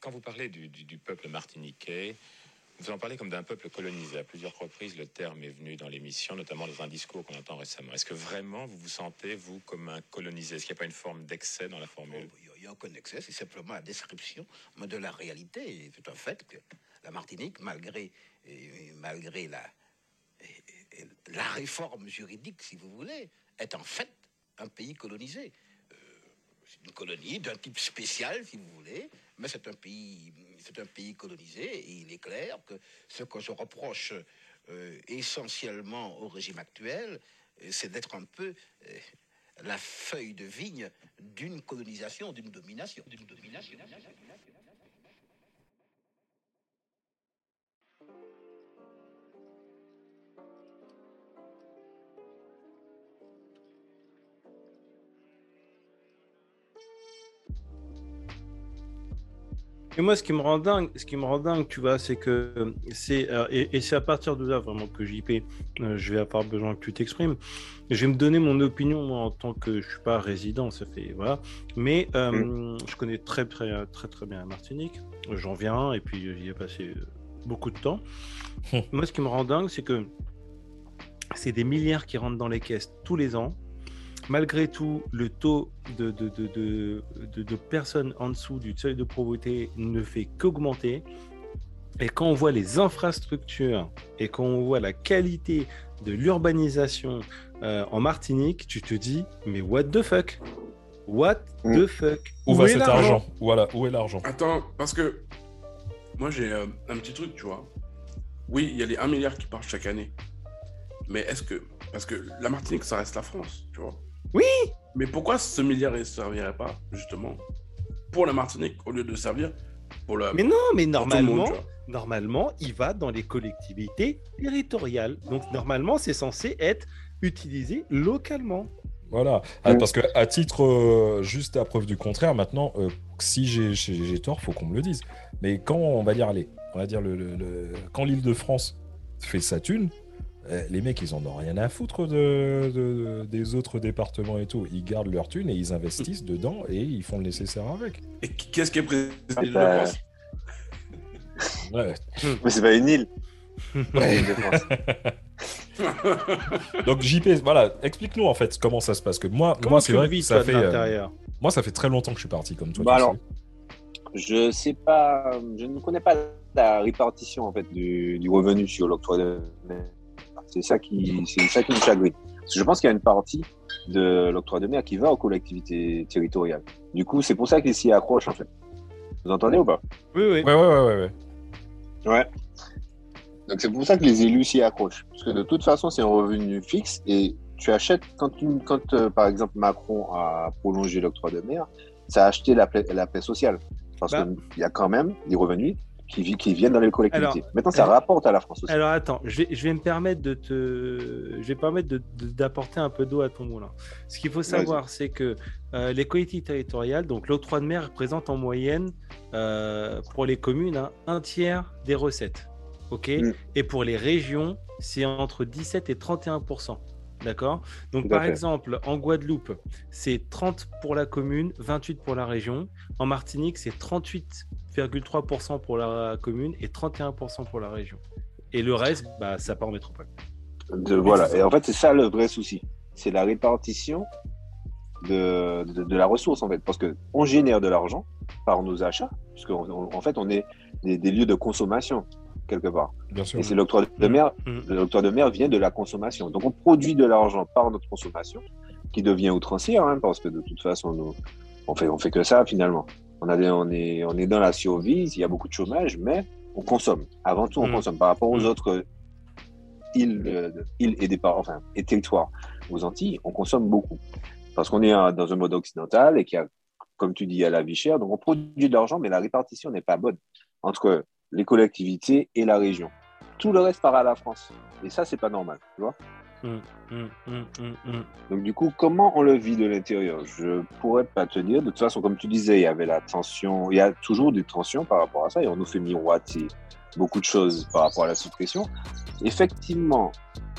quand vous parlez du, peuple martiniquais, vous en parlez comme d'un peuple colonisé. À plusieurs reprises, le terme est venu dans l'émission, notamment dans un discours qu'on entend récemment. Est-ce que vraiment vous vous sentez, vous, comme un colonisé? Est-ce qu'il n'y a pas une forme d'excès dans la formule? Oh, Il n'y a aucun excès, c'est simplement la description de la réalité. C'est un fait que la Martinique, malgré, et- malgré la, et- et la réforme juridique, si vous voulez, est en fait un pays colonisé. Euh, C'est une colonie d'un type spécial, si vous voulez, mais c'est un pays, c'est un pays colonisé. Et il est clair que ce que je reproche euh, essentiellement au régime actuel, euh, c'est d'être un peu euh, la feuille de vigne d'une colonisation, d'une domination, d'une domination. Et moi, ce qui me rend dingue, ce qui me rend dingue, tu vois, c'est que c'est euh, et, et c'est à partir de là vraiment que JP, euh, je vais avoir besoin que tu t'exprimes. Je vais me donner mon opinion moi en tant que je suis pas résident, ça fait voilà. Mais euh, je connais très très très très bien la Martinique. J'en viens et puis j'y ai passé euh, beaucoup de temps. moi, ce qui me rend dingue, c'est que c'est des milliards qui rentrent dans les caisses tous les ans. Malgré tout, le taux de, de, de, de, de- de personnes en dessous du seuil de pauvreté ne fait qu'augmenter. Et quand on voit les infrastructures et quand on voit la qualité de l'urbanisation euh, en Martinique, tu te dis, mais what the fuck? What the fuck? Où, va cet argent? Voilà, où est l'argent? Attends, parce que moi j'ai euh, un petit truc, tu vois. Oui, il y a les 1 milliard qui partent chaque année. Mais est-ce que. Parce que la Martinique, ça reste la France, tu vois. Oui Mais pourquoi ce milliard ne servirait pas, justement, pour la Martinique au lieu de servir pour la. Mais non, mais monde, normalement, normalement, il va dans les collectivités territoriales. Donc normalement, c'est censé être utilisé localement. Voilà. Ah, parce que à titre euh, juste à preuve du contraire, maintenant, euh, si j'ai tort, faut qu'on me le dise. Mais quand on va dire, allez, on va dire le, le- le- quand l'Île-de-France fait sa thune, euh, les mecs, ils en ont rien à foutre de, de- des autres départements et tout. Ils gardent leur thune et ils investissent dedans et ils font le nécessaire avec. Et qu'est-ce qui est président de Bah, la France? Ouais. Mais c'est pas une île. Ouais. Donc JP, voilà, explique-nous en fait comment ça se passe. Que moi, Comment moi c'est vrai que ça fait, euh, moi ça fait très longtemps que je suis parti comme toi. Bah alors, sais. Je sais pas, je ne connais pas la répartition en fait du, du revenu sur l'octroi de mer. C'est ça qui, c'est ça qui me chagrine. Parce que je pense qu'il y a une partie de l'octroi de mer qui va aux collectivités territoriales. Du coup, c'est pour ça qu'ils s'y accrochent en fait. Vous entendez ou pas? Oui, oui. Ouais, ouais, ouais, ouais. ouais. Ouais. Donc c'est pour ça que les élus s'y accrochent. Parce que de toute façon, c'est un revenu fixe et tu achètes, quand, tu, quand euh, par exemple Macron a prolongé l'octroi de mer, ça a acheté la paix, la paix sociale. Parce Bah. qu'il y a quand même des revenus qui, vi- qui viennent dans les collectivités. Alors, Maintenant, ça rapporte à la France aussi. Alors attends, je vais, je vais me permettre de te, je vais permettre d'apporter un peu d'eau à ton moulin. Ce qu'il faut savoir, c'est que euh, les collectivités territoriales, donc l'octroi de mer représente en moyenne euh, pour les communes hein, un tiers des recettes, ok? Mm. Et pour les régions, c'est entre 17 et 31 D'accord? Donc, par fait. exemple, en Guadeloupe, c'est 30 pour la commune, 28 pour la région. En Martinique, c'est 38,3% pour la commune et 31% pour la région. Et le reste, bah, ça part en métropole. De, voilà. Et en fait, c'est ça le vrai souci. C'est la répartition de, de, de la ressource, en fait. Parce que on génère de l'argent par nos achats, parce qu'en en fait, on est des, des lieux de consommation, quelque part. Bien sûr. Et c'est l'octroi de mer. Mhm. L'octroi de mer vient de la consommation. Donc, on produit de l'argent par notre consommation, qui devient outrancière, hein, parce que de toute façon, nous, on fait, on fait que ça, finalement. On, a on, est, on est dans la survie, il y a beaucoup de chômage, mais on consomme. Avant tout, on Mhm. consomme par rapport aux Mhm. autres îles, euh, îles et, départ, enfin, et territoires aux Antilles, on consomme beaucoup. Parce qu'on est dans un mode occidental et qu'il y a, comme tu dis, il y a la vie chère. Donc, on produit de l'argent, mais la répartition n'est pas bonne entre les collectivités et la région. Tout le reste part à la France. Et ça, c'est pas normal, tu vois. Hum, hum, hum. Donc, du coup, comment on le vit de l'intérieur? Je pourrais pas te dire. De toute façon, comme tu disais, il y avait la tension. Il y a toujours des tensions par rapport à ça et on nous fait miroiter beaucoup de choses par rapport à la suppression. Effectivement,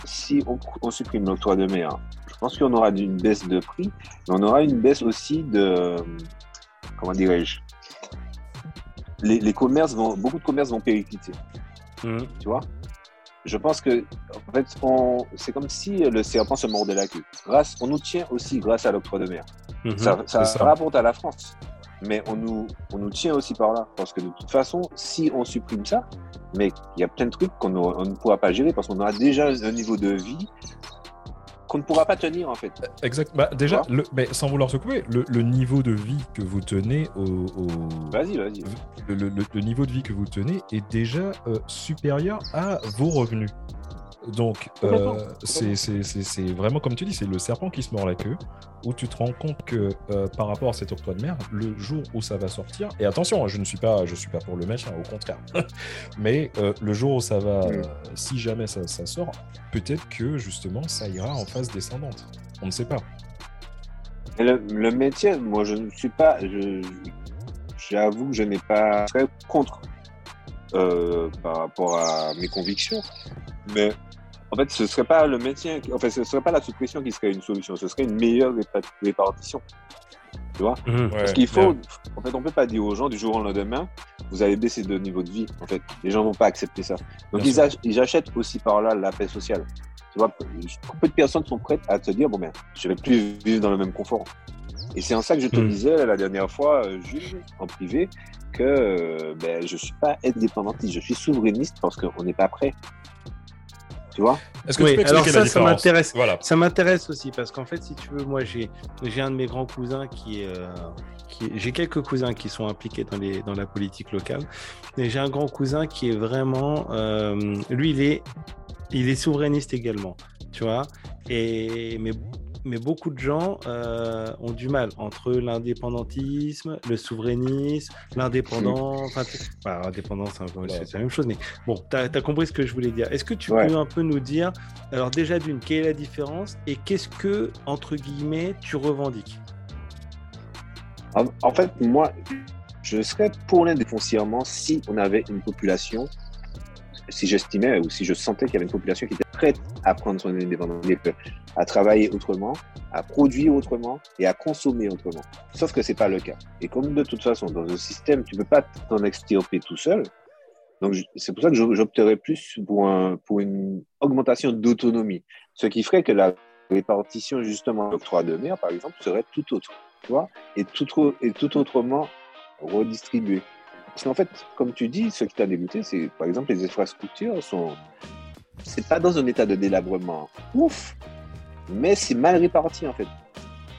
si on, on supprime l'octroi de mer, je pense qu'on aura une baisse de prix, mais on aura une baisse aussi de. Comment dirais-je les, les commerces vont, beaucoup de commerces vont péricliter. Mhm. Tu vois? Je pense que, en fait, on, c'est comme si le serpent se mordait la queue. Grâce, on nous tient aussi grâce à l'octroi de mer. Mhm. Ça, ça, rapporte à la France. Mais on nous, on nous tient aussi par là. Parce que de toute façon, si on supprime ça, mais il y a plein de trucs qu'on ne pourra pas gérer parce qu'on aura déjà un niveau de vie qu'on ne pourra pas tenir en fait. Exact. Bah, déjà, le, mais sans vouloir se couper, le, le niveau de vie que vous tenez au, au- Vas-y, vas-y. le niveau de vie que vous tenez est déjà euh, supérieur à vos revenus. Donc, euh, c'est vraiment comme tu dis, c'est le serpent qui se mord la queue, où tu te rends compte que euh, par rapport à cet octroi de mer, le jour où ça va sortir, et attention, hein, je ne suis pas, je suis pas pour le mettre, hein, au contraire, mais euh, le jour où ça va, euh, si jamais ça, ça sort, peut-être que justement ça ira en phase descendante. On ne sait pas. Le, le maintien, moi je ne suis pas, j'avoue que je n'ai pas très contre par rapport à mes convictions, mais en fait ce serait pas le maintien, qui- en fait ce serait pas la suppression qui serait une solution, ce serait une meilleure répa- répartition. Tu vois? Mhm. Parce qu'il faut, en fait, on peut pas dire aux gens du jour au lendemain, vous allez baisser de niveau de vie. En fait, les gens vont pas accepter ça. Donc ils, sûr. ach- ils achètent aussi par là la paix sociale. Tu vois, peu de personnes sont prêtes à te dire bon ben, je vais plus vivre dans le même confort. Et c'est en ça que je te Mm. disais la dernière fois, euh, Jules, en privé, que euh, ben, je suis pas indépendantiste, je suis souverainiste parce qu'on n'est pas prêt. Tu vois Est-ce que Oui, tu peux alors ça, ça m'intéresse. Voilà. Ça m'intéresse aussi parce qu'en fait, si tu veux, moi j'ai j'ai un de mes grands cousins qui est, euh, qui j'ai quelques cousins qui sont impliqués dans les dans la politique locale et j'ai un grand cousin qui est vraiment euh, lui il est il est souverainiste également, tu vois. Et mais mais beaucoup de gens euh, ont du mal entre l'indépendantisme, le souverainisme, l'indépendant. Enfin, tu- enfin, l'indépendance, c'est la même chose, mais bon, tu as, compris ce que je voulais dire. Est-ce que tu Ouais. peux un peu nous dire, alors déjà d'une, quelle est la différence et qu'est-ce que, entre guillemets, tu revendiques? En, en fait, moi, je serais pour l'Inde foncièrement si on avait une population, si j'estimais ou si je sentais qu'il y avait une population qui était prête à prendre son indépendance, à travailler autrement, à produire autrement et à consommer autrement. Sauf que c'est pas le cas. Et comme de toute façon, dans un système, tu peux pas t'en extirper tout seul. Donc, c'est pour ça que j'opterais plus pour, un, pour une augmentation d'autonomie. Ce qui ferait que la répartition, justement, de l'octroi de mer, par exemple, serait tout autre. Tu vois et tout, autrement redistribué. Parce qu'en fait, comme tu dis, ce qui t'a dégoûté, c'est par exemple les infrastructures sont. C'est pas dans un état de délabrement ouf, mais c'est mal réparti en fait.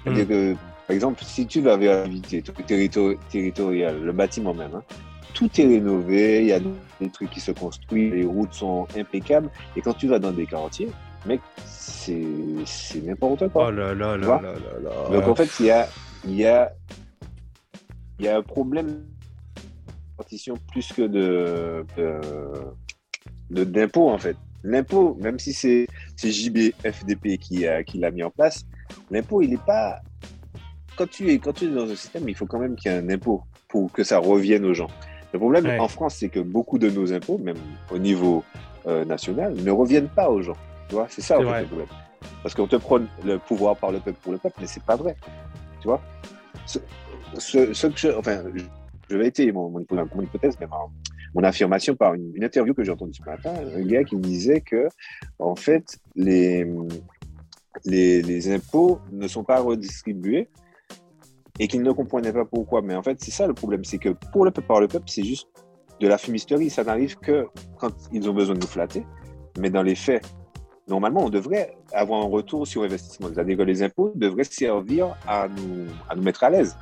Que, par exemple, si tu vas vers vie territori- territoriale, le bâtiment même, hein, tout est rénové, il y a des trucs qui se construisent, les routes sont impeccables, et quand tu vas dans des quartiers, mec, c'est n'importe quoi. Oh là là là là là là. Donc en fait, il y a, y a, il y a un problème plus que de de- d'impôt en fait. L'impôt, même si c'est c'est JB FDP qui a qui l'a mis en place, l'impôt il est pas quand tu es quand tu es dans un système, il faut quand même qu'il y ait un impôt pour que ça revienne aux gens. Le problème Ouais. en France, c'est que beaucoup de nos impôts, même au niveau euh, national, ne reviennent pas aux gens. Tu vois, c'est ça en fait, le problème. Parce qu'on te prône le pouvoir par le peuple pour le peuple, mais c'est pas vrai. Tu vois? Ce, ce, ce que je, enfin, je- vais étayer mon, hypothèse, mais mon, affirmation par une, interview que j'ai entendue ce matin, un gars qui me disait que, en fait, les, les, les impôts ne sont pas redistribués et qu'il ne comprenait pas pourquoi. Mais en fait, c'est ça le problème, c'est que pour le peuple par le peuple, c'est juste de la fumisterie. Ça n'arrive que quand ils ont besoin de nous flatter. Mais dans les faits, normalement, on devrait avoir un retour sur investissement. C'est-à-dire que les impôts devraient servir à nous, à nous mettre à l'aise.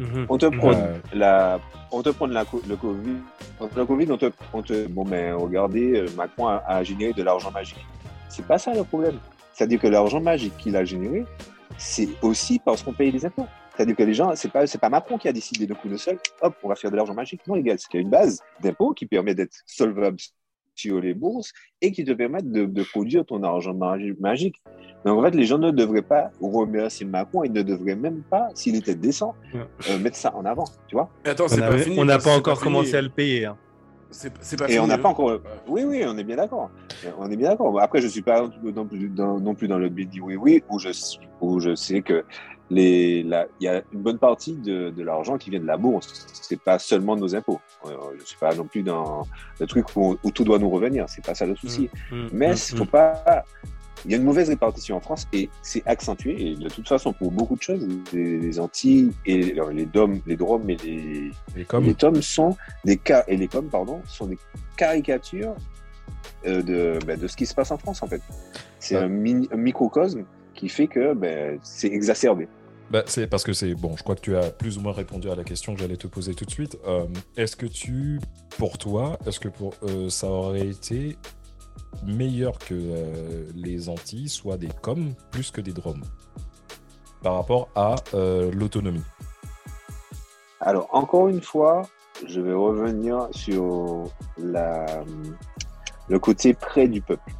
Mhm. On te prône Ouais. la, on te la, co- le Covid. Contre le Covid, on te, on te, bon, mais regardez, euh, Macron a, a généré de l'argent magique. C'est pas ça le problème. C'est-à-dire que l'argent magique qu'il a généré, c'est aussi parce qu'on paye les impôts. C'est-à-dire que les gens, c'est pas, c'est pas Macron qui a décidé de coup de seul, hop, on va faire de l'argent magique. Non, les gars, c'est une base d'impôts qui permet d'être solvable sur les bourses et qui te permettent de, de produire ton argent magi- magique. Donc en fait, les gens ne devraient pas remercier Macron, ils ne devraient même pas, s'il était décent, euh, mettre ça en avant, tu vois. Et Attends, On c'est n'a pas fini. on n'a parce pas que encore commencé à le payer. hein. C'est c'est pas Et fini. on n'a pas encore. Ouais. Oui, oui, on est bien d'accord. On est bien d'accord. Après, je suis pas non plus dans, non plus dans le dit oui, oui, où je, où je sais que les, la- il y a une bonne partie de, de l'argent qui vient de la bourse. C'est pas seulement de nos impôts. Euh, je suis pas non plus dans le truc où, où tout doit nous revenir. C'est pas ça le souci. Mm, Mais mm, il mm. faut pas. Il y a une mauvaise répartition en France et c'est accentué. Et de toute façon, pour beaucoup de choses, les, les Antilles et alors, les DOM, les DROM et les, Et comme les tomes sont des cas et les pardon sont des caricatures euh, de, ben, de ce qui se passe en France en fait. C'est Ouais. un, un microcosme qui fait que ben, c'est exacerbé. Bah, c'est parce que c'est bon. Je crois que tu as plus ou moins répondu à la question que j'allais te poser tout de suite. Euh, est-ce que tu, pour toi, est-ce que pour euh, ça aurait été meilleur que euh, les Antilles soient des coms plus que des dromes par rapport à l'autonomie Alors encore une fois, je vais revenir sur le côté près du peuple.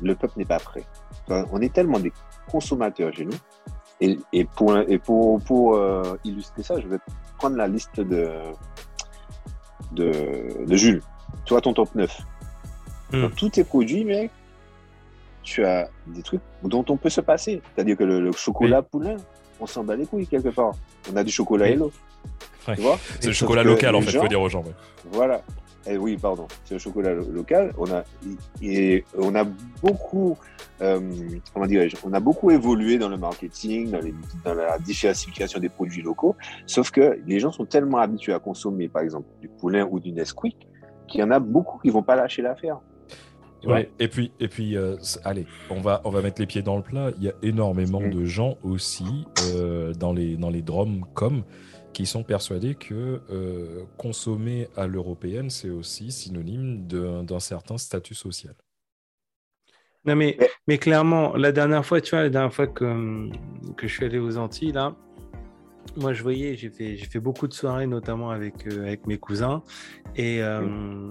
Le peuple n'est pas prêt. On est tellement des consommateurs chez nous. Et, et pour, et pour, pour euh, illustrer ça, je vais prendre la liste de, de, de Jules. Tu vois ton top 9. Hmm. Dans tous tes produits, mec, tu as des trucs dont on peut se passer. C'est-à-dire que le, le chocolat poulain, on s'en bat les couilles quelque part. On a du chocolat Oui. hello. Ouais. Tu vois? C'est le chocolat local en fait, gens- faut dire aux gens. ouais. Voilà. Eh oui, pardon. C'est le chocolat lo- local. On a, et on a beaucoup, euh, comment dirais-je, on a beaucoup évolué dans le marketing, dans, les- dans la diversification des produits locaux. Sauf que les gens sont tellement habitués à consommer, par exemple, du poulain ou du Nesquik, qu'il y en a beaucoup qui vont pas lâcher l'affaire. Ouais, et puis, et puis euh, allez, on va, on va mettre les pieds dans le plat. Il y a énormément Mm. de gens aussi euh, dans, les, dans les drums comme qui sont persuadés que euh, consommer à l'européenne, c'est aussi synonyme d'un certain statut social. Non, mais, Mais- clairement, la dernière fois, tu vois, la dernière fois que, que je suis allé aux Antilles, là, moi, je voyais, j'ai fait, j'ai fait beaucoup de soirées, notamment avec, euh, avec mes cousins. Et, euh,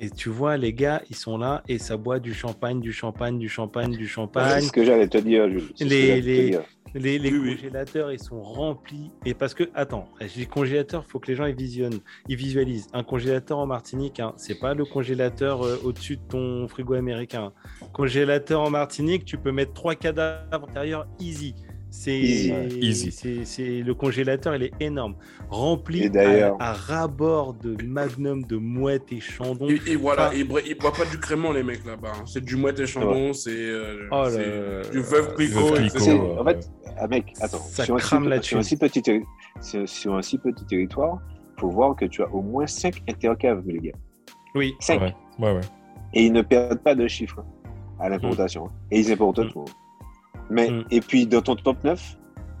et tu vois, les gars, ils sont là et ça boit du champagne, du champagne, du champagne, du C'est champagne. ce que j'allais te dire, Jules. C'est ce que Les- j'allais te les- dire. Les, les Oui, oui. congélateurs, ils sont remplis. Et parce que, attends, je dis congélateur, il faut que les gens ils visionnent, ils visualisent. Un congélateur en Martinique, hein, c'est pas le congélateur euh, au-dessus de ton frigo américain. Congélateur en Martinique, tu peux mettre trois cadavres à l'intérieur easy. C'est le congélateur, il est énorme, rempli à, à ras-bord de Magnum, de mouettes et chandons. Et, et voilà, Enfin- ils ils boivent pas du crément, les mecs là-bas. hein. C'est du mouette et chandon, c'est euh, Oh du veuve. C'est- euh, en fait, ah, mec, attends, Ça sur un, crame si, là-dessus. sur, un si petit, terri- sur, sur un si petit territoire, il faut voir que tu as au moins 5 intercaves, les gars. Oui, 5. Ouais, ouais, ouais. Et ils ne perdent pas de chiffres à l'importation. hein. Et ils importent Mm. tout. Mais, Mm. et puis, dans ton top 9,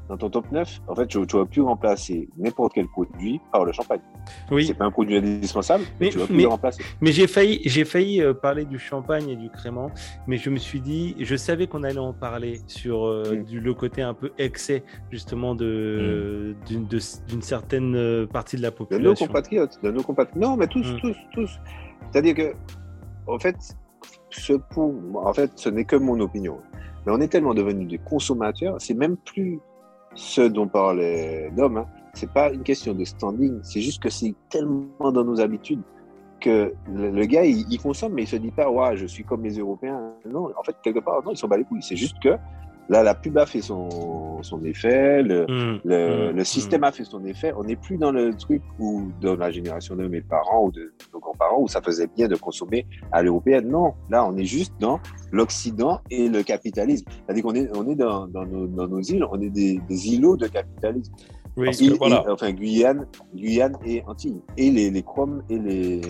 dans ton top 9, en fait, tu ne vas plus remplacer n'importe quel produit par le champagne. oui. C'est pas un produit indispensable, mais, Mais- tu vas plus mais- le remplacer. Mais j'ai failli, j'ai failli euh, parler du champagne et du crément, mais je me suis dit, je savais qu'on allait en parler sur euh, Mm. du, le côté un peu excès justement de d'une de- d'une certaine euh, partie de la De nos population. compatriotes, de nos compatriotes. Non, mais tous, Mm. tous, tous. C'est-à-dire que, en fait, ce pour, en fait, ce n'est que mon opinion. Mais on est tellement devenus des consommateurs, c'est même plus ce dont parlait Dom. Hein. C'est pas une question de standing, c'est juste que c'est tellement dans nos habitudes que le, le gars, il, il consomme, mais il se dit pas, ouais, je suis comme les Européens. Non, en fait, quelque part, non, ils s'en bat les couilles. C'est juste que là, la pub a fait son, son effet, le, Mm, le, mm, le système a fait son effet. On n'est plus dans le truc où, dans la génération de mes parents ou de nos grands-parents, où ça faisait bien de consommer à l'européenne. Non, là, on est juste dans l'Occident et le capitalisme. C'est-à-dire qu'on est, on est dans, dans, nos, dans nos îles, on est des, des îlots de capitalisme. Oui, Îles- voilà. enfin, Guyane, Guyane et Antilles. Et les, les Chromes et les,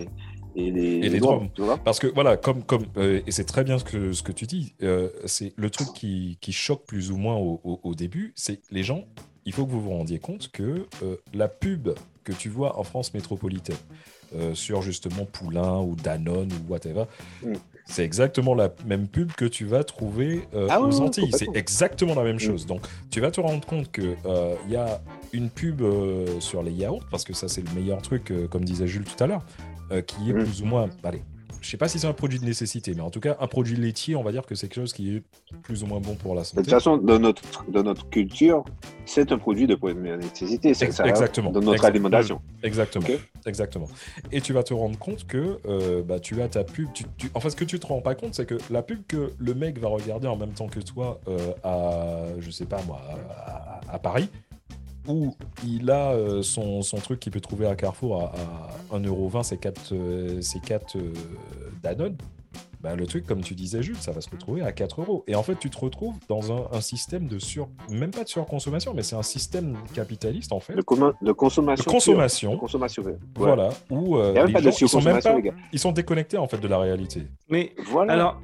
et les, Et les vois Parce que voilà, comme, comme euh, et c'est très bien ce que, ce que tu dis, euh, c'est le truc qui, qui choque plus ou moins au, au- au début, c'est les gens, il faut que vous vous rendiez compte que euh, la pub que tu vois en France métropolitaine euh, sur justement Poulain ou Danone ou whatever, Mm. c'est exactement la même pub que tu vas trouver euh, Ah aux oui, Antilles. C'est exactement la même Mm. chose. Donc tu vas te rendre compte qu'il y a une pub euh, sur les yaourts, parce que ça c'est le meilleur truc, euh, comme disait Jules tout à l'heure, euh, qui est Mm. plus ou moins, allez, je sais pas si c'est un produit de nécessité, mais en tout cas, un produit laitier, on va dire que c'est quelque chose qui est plus ou moins bon pour la De santé. toute façon, dans notre, dans notre culture, c'est un produit de première nécessité. C'est ça, exactement. Dans notre alimentation. Exactement. Ok. Exactement. Et tu vas te rendre compte que euh, bah, tu as ta pub. Tu, tu- Enfin, ce que tu te rends pas compte, c'est que la pub que le mec va regarder en même temps que toi euh, à, je sais pas moi, à, à Paris, où il a euh, son, son truc qu'il peut trouver à Carrefour à, à 1,20€, c'est 4, euh, c'est 4 euh, Danone. Bah, le truc, comme tu disais, Jules, ça va se retrouver à 4 euros. Et en fait, tu te retrouves dans un, un système de sur. Même pas de surconsommation, mais c'est un système capitaliste, en fait. De, commun- de De consommation. pure. consommation. De consommation. pure. Ouais. Voilà, où euh, Il n'y a même les pas de gens, ils sont même surconsommation, pas, les gars. ils sont déconnectés en fait de la réalité. Mais Voilà. Alors,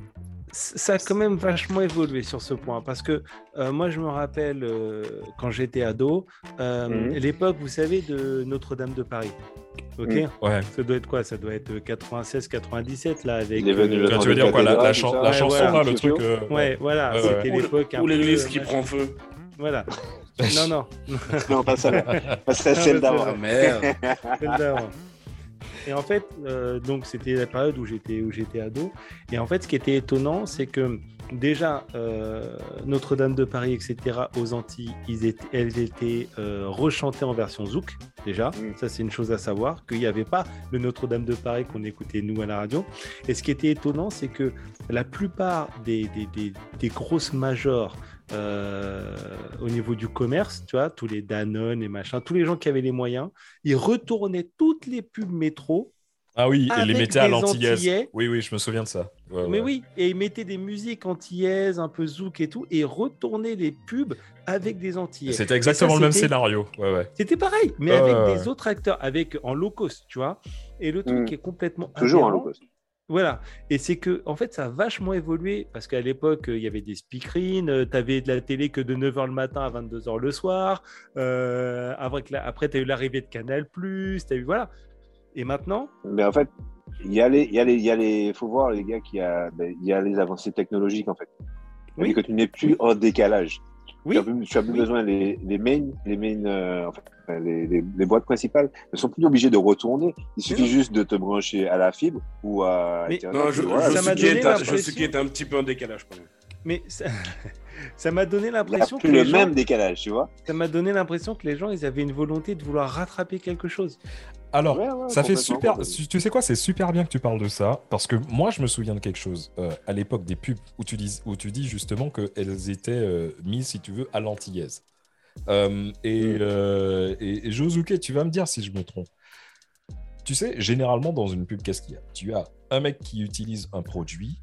ça a quand même vachement évolué sur ce point parce que euh, moi, je me rappelle euh, quand j'étais ado, euh, Mhm. l'époque, vous savez, de Notre-Dame de Paris. Ok, Mhm. Ouais. ça doit être quoi? Ça doit être 96-97 là avec. Euh, Tu veux dire quoi La, chan- Ouais, chanson voilà. là, le truc. euh, Ouais, voilà, Ouais, c'était ouais. l'époque. Ou l'église euh, qui prend feu. Voilà. Non, non. Non, pas ça. Pas ça, Ah, celle d'avant. c'est merde. Celle d'avant. Et en fait, euh, donc c'était la période où j'étais où j'étais ado. Et en fait, ce qui était étonnant, c'est que déjà euh, Notre-Dame de Paris, etc. aux Antilles, ils étaient, elles étaient euh, rechantées en version zouk. Déjà, Mm. ça c'est une chose à savoir qu'il n'y avait pas le Notre-Dame de Paris qu'on écoutait nous à la radio. Et ce qui était étonnant, c'est que la plupart des, des, des- des grosses majors euh, au niveau du commerce, tu vois, tous les Danone et machin, tous les gens qui avaient les moyens, ils retournaient toutes les pubs métro. Ah oui, et les mettaient à des l'antillaise. Antillais. Oui, oui, je me souviens de ça. Ouais, Mais ouais. oui, et ils mettaient des musiques antillaises, un peu zouk et tout, et retournaient les pubs avec des antillais. C'était exactement ça, le même scénario. Ouais, ouais. C'était pareil, mais avec ouais, des autres acteurs, avec en low cost, tu vois. Et le truc Mm. qui est complètement Toujours en low cost. Voilà. Et c'est que, en fait, ça a vachement évolué parce qu'à l'époque, euh, il y avait des speakerines, tu avais de la télé que de 9h le matin à 22h le soir. euh, après tu as eu l'arrivée de Canal, tu as eu. Voilà. Et maintenant, Mais en fait, il y a les, il y a les, il y a les, faut voir les gars qu'il y a, ben, il y a les avancées technologiques en fait. Oui. Que tu n'es plus en décalage. oui, Tu as plus, tu as plus Oui. besoin les, les main, les main, euh, enfin, les, les, les boîtes principales ne sont plus obligées de retourner. Il suffit juste de te brancher à la fibre ou à Mais- Internet. Non, je, Voilà, je ça suis qui est je suis qui est un petit peu en décalage quand même. mais ça m'a donné l'impression que les le gens, même décalage, tu vois. ça m'a donné l'impression que les gens, ils avaient une volonté de vouloir rattraper quelque chose. Alors, Ouais, ouais, ça fait super. Tu sais quoi, c'est super bien que tu parles de ça parce que moi, je me souviens de quelque chose euh, à l'époque des pubs où tu dis, où tu dis justement qu'elles étaient euh, mises, si tu veux, à l'antillaise. Euh, et, Mm. et, et Josuke, tu vas me dire si je me trompe. Tu sais, généralement dans une pub, qu'est-ce qu'il y a? Tu as un mec qui utilise un produit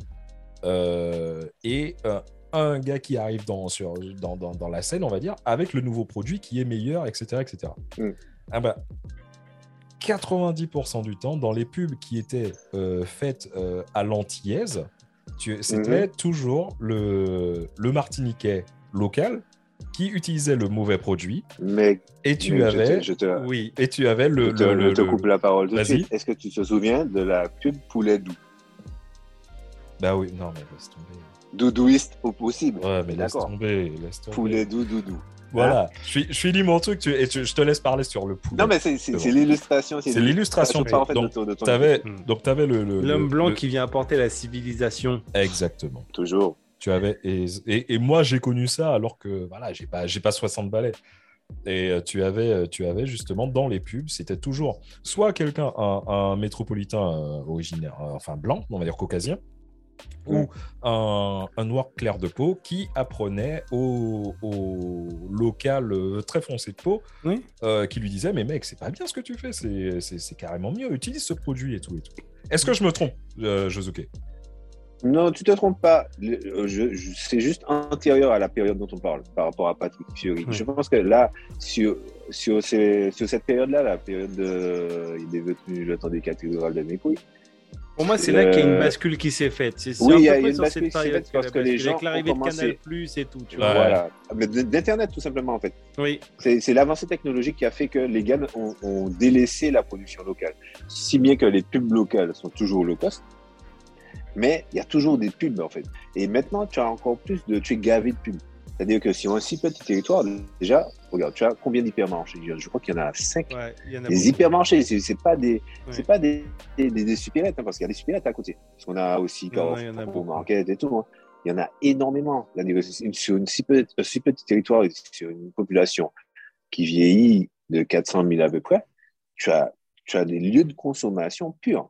et un gars qui arrive dans, sur, dans, dans, dans la scène, on va dire, avec le nouveau produit qui est meilleur, etc. etc. Mm. Ah bah, 90% du temps, dans les pubs qui étaient euh, faites euh, à l'antillaise, c'était toujours le, le Martiniquais local qui utilisait le mauvais produit Mais, et tu mais je te- avais je te, oui et tu avais le, je te, le- je te le- coupe la parole tout de Vas-y. suite. Est-ce que tu te souviens de la pub poulet doux? Bah oui non mais laisse tomber Doudouiste au possible. ouais mais laisse tomber laisse tomber Poulet doux, doudou. Voilà je suis je finis mon truc tu, et tu- je te laisse parler sur le poulet Non, mais c'est l'illustration. c'est l'illustration parfaite donc de ton, de ton t'avais Mm. donc t'avais le, L'homme blanc le- qui vient apporter la civilisation. exactement Toujours. Tu avais et, et- et moi j'ai connu ça alors que voilà j'ai pas j'ai pas 60 balais et euh, tu avais euh, tu avais justement dans les pubs c'était toujours soit quelqu'un un, un métropolitain euh, originaire euh, enfin blanc on va dire caucasien ou un, un noir clair de peau qui apprenait au, au local euh, très foncé de peau Oui. euh, qui lui disait mais mec c'est pas bien ce que tu fais c'est- carrément mieux utilise ce produit et tout et tout est-ce que je me trompe euh, Josuke? Non, tu te trompes pas. Euh, c'est juste antérieur à la période dont on parle par rapport à Patrick Fiori. Je pense que là, sur, sur, ces- sur cette période-là, la période de. Il est venu le temps des cathédrales de mes couilles. Pour moi, c'est là qu'il y a une Euh, bascule qui s'est faite. C'est oui, il y a une sur bascule qui s'est faite parce a que les gens avec l'arrivée de Canal Plus et tout. Tu Ouais. vois. Voilà. D'Internet, tout simplement, en fait. Oui. C'est c'est l'avancée technologique qui a fait que les gars ont, ont délaissé la production locale. Si bien que les pubs locales sont toujours low cost, mais il y a toujours des pubs en fait. Et maintenant, tu as encore plus de. Tu es gavé de pubs. C'est-à-dire que sur un si petit territoire, déjà, regarde, tu as combien d'hypermarchés Je crois qu'il y en a 5. Ouais, il y en a Les hypermarchés, c'est c'est pas des, Ouais. pas des, des, des, des supérettes, hein, parce qu'il y a des supérettes à côté. Parce qu'on a aussi Carrefour. Market et tout. hein. Il y en a énormément. Là, sur une si petite, un si petit territoire, sur une population qui vieillit de 400 000 à peu près, tu as, tu as des lieux de consommation purs.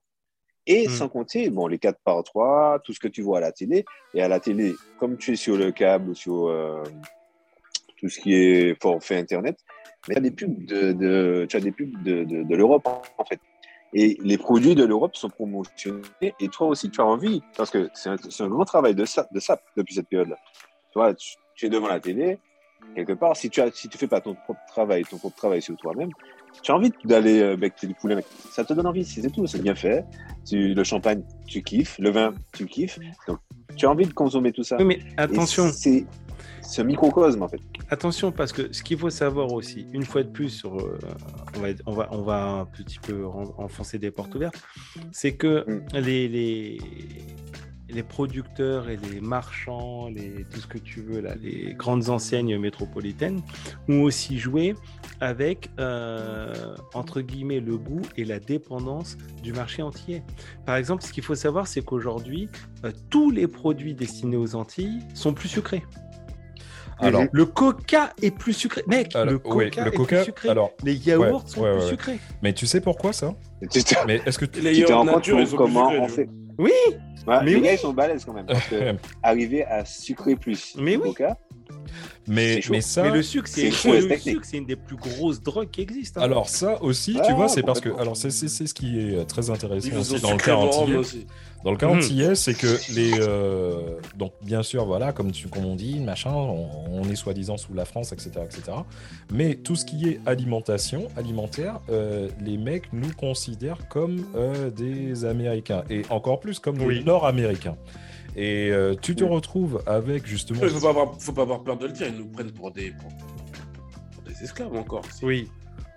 Et Mm. sans compter, bon, les 4 par 3, tout ce que tu vois à la télé. Et à la télé, comme tu es sur le câble ou sur euh, tout ce qui est forfait Internet, mais tu as des pubs de, de- tu as des pubs de, de, de l'Europe, en, fait. Et les produits de l'Europe sont promotionnés. Et toi aussi, tu as envie, parce que c'est un, c'est un grand travail de SAP, de SAP depuis cette période-là. Tu vois, tu, tu es devant la télé, quelque part, si tu as, si tu fais pas ton propre travail, ton propre travail sur toi-même, tu as envie d'aller euh, becter du poulet. mec. Ça te donne envie, c'est tout, c'est bien fait. Tu, le champagne, tu kiffes. Le vin, tu kiffes. Donc, tu as envie de consommer tout ça. Oui, mais attention, C'est c'est un microcosme, en fait. attention, parce que ce qu'il faut savoir aussi, une fois de plus, sur, euh, on, va, on, va, on va un petit peu enfoncer des portes ouvertes, c'est que Mm. les, les, les producteurs et les marchands, les, tout ce que tu veux, là, les grandes enseignes métropolitaines, ont aussi joué avec, euh, entre guillemets, le goût et la dépendance du marché antillais. Par exemple, ce qu'il faut savoir, c'est qu'aujourd'hui, euh, tous les produits destinés aux Antilles sont plus sucrés. Alors. Le coca est plus sucré. Mec, alors, le coca est le plus sucré. Alors, les yaourts ouais, sont ouais, plus ouais. sucrés. mais tu sais pourquoi ça Mais est-ce que tu- Les yaourts nature, ils sont plus comment sucrés, on fait Oui, Mais Les oui. gars, ils sont balèzes quand même. Parce que arriver à sucrer plus Mais le oui. coca, mais, C'est chaud. mais ça, mais le sucre, c'est une des plus grosses drogues qui existent. hein. alors ça aussi, tu vois, c'est parce que alors c'est ce qui est euh, très intéressant aussi dans le antillais. aussi. Dans le cas antillais, c'est que les euh, donc bien sûr voilà comme tu comme on dit machin, on, on est soi-disant sous la France, etc., etc. Mais tout ce qui est alimentation alimentaire, euh, les mecs nous considèrent comme euh, des Américains et encore plus comme Oui. des Nord-Américains. Et euh, tu te Oui. retrouves avec justement. Il faut pas avoir, faut pas avoir peur de le dire. Ils nous prennent pour des, pour, pour des esclaves encore. Oui.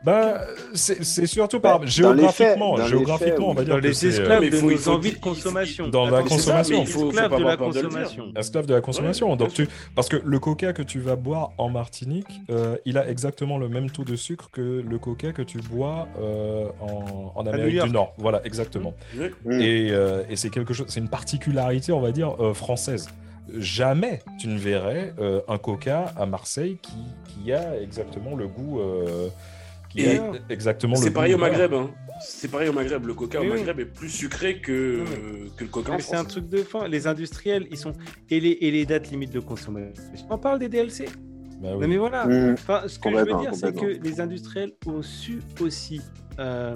Bah, c'est surtout Bah, par les géographiquement, faits, dans les géographiquement, faits, on va dire les euh, esclaves de nos faut- envies il de consommation. Dans la ça, consommation. faut, Esclaves de la consommation. Esclave de la consommation. Ouais, Donc bien tu... Parce que le coca que tu vas boire en Martinique, euh, il a exactement le même taux de sucre que le coca que tu bois euh, en, Amérique du Nord. Voilà, exactement. Ouais. Mm. Et, euh, et c'est quelque chose, c'est une particularité, on va dire, euh, française. Jamais tu ne verrais euh, un coca à Marseille qui, qui a exactement le goût. euh, Et exactement C'est pareil au. Maghreb. Hein. C'est pareil au Maghreb. Le coca Oui, au oui. Maghreb est plus sucré que, que le coca c'est un truc de fin. Les industriels, ils sont. Et les, et les dates limites de consommation. On parle des DLC. Bah oui. Non, mais voilà. Mm. Enfin, ce que je veux dire, c'est que les industriels ont su aussi euh,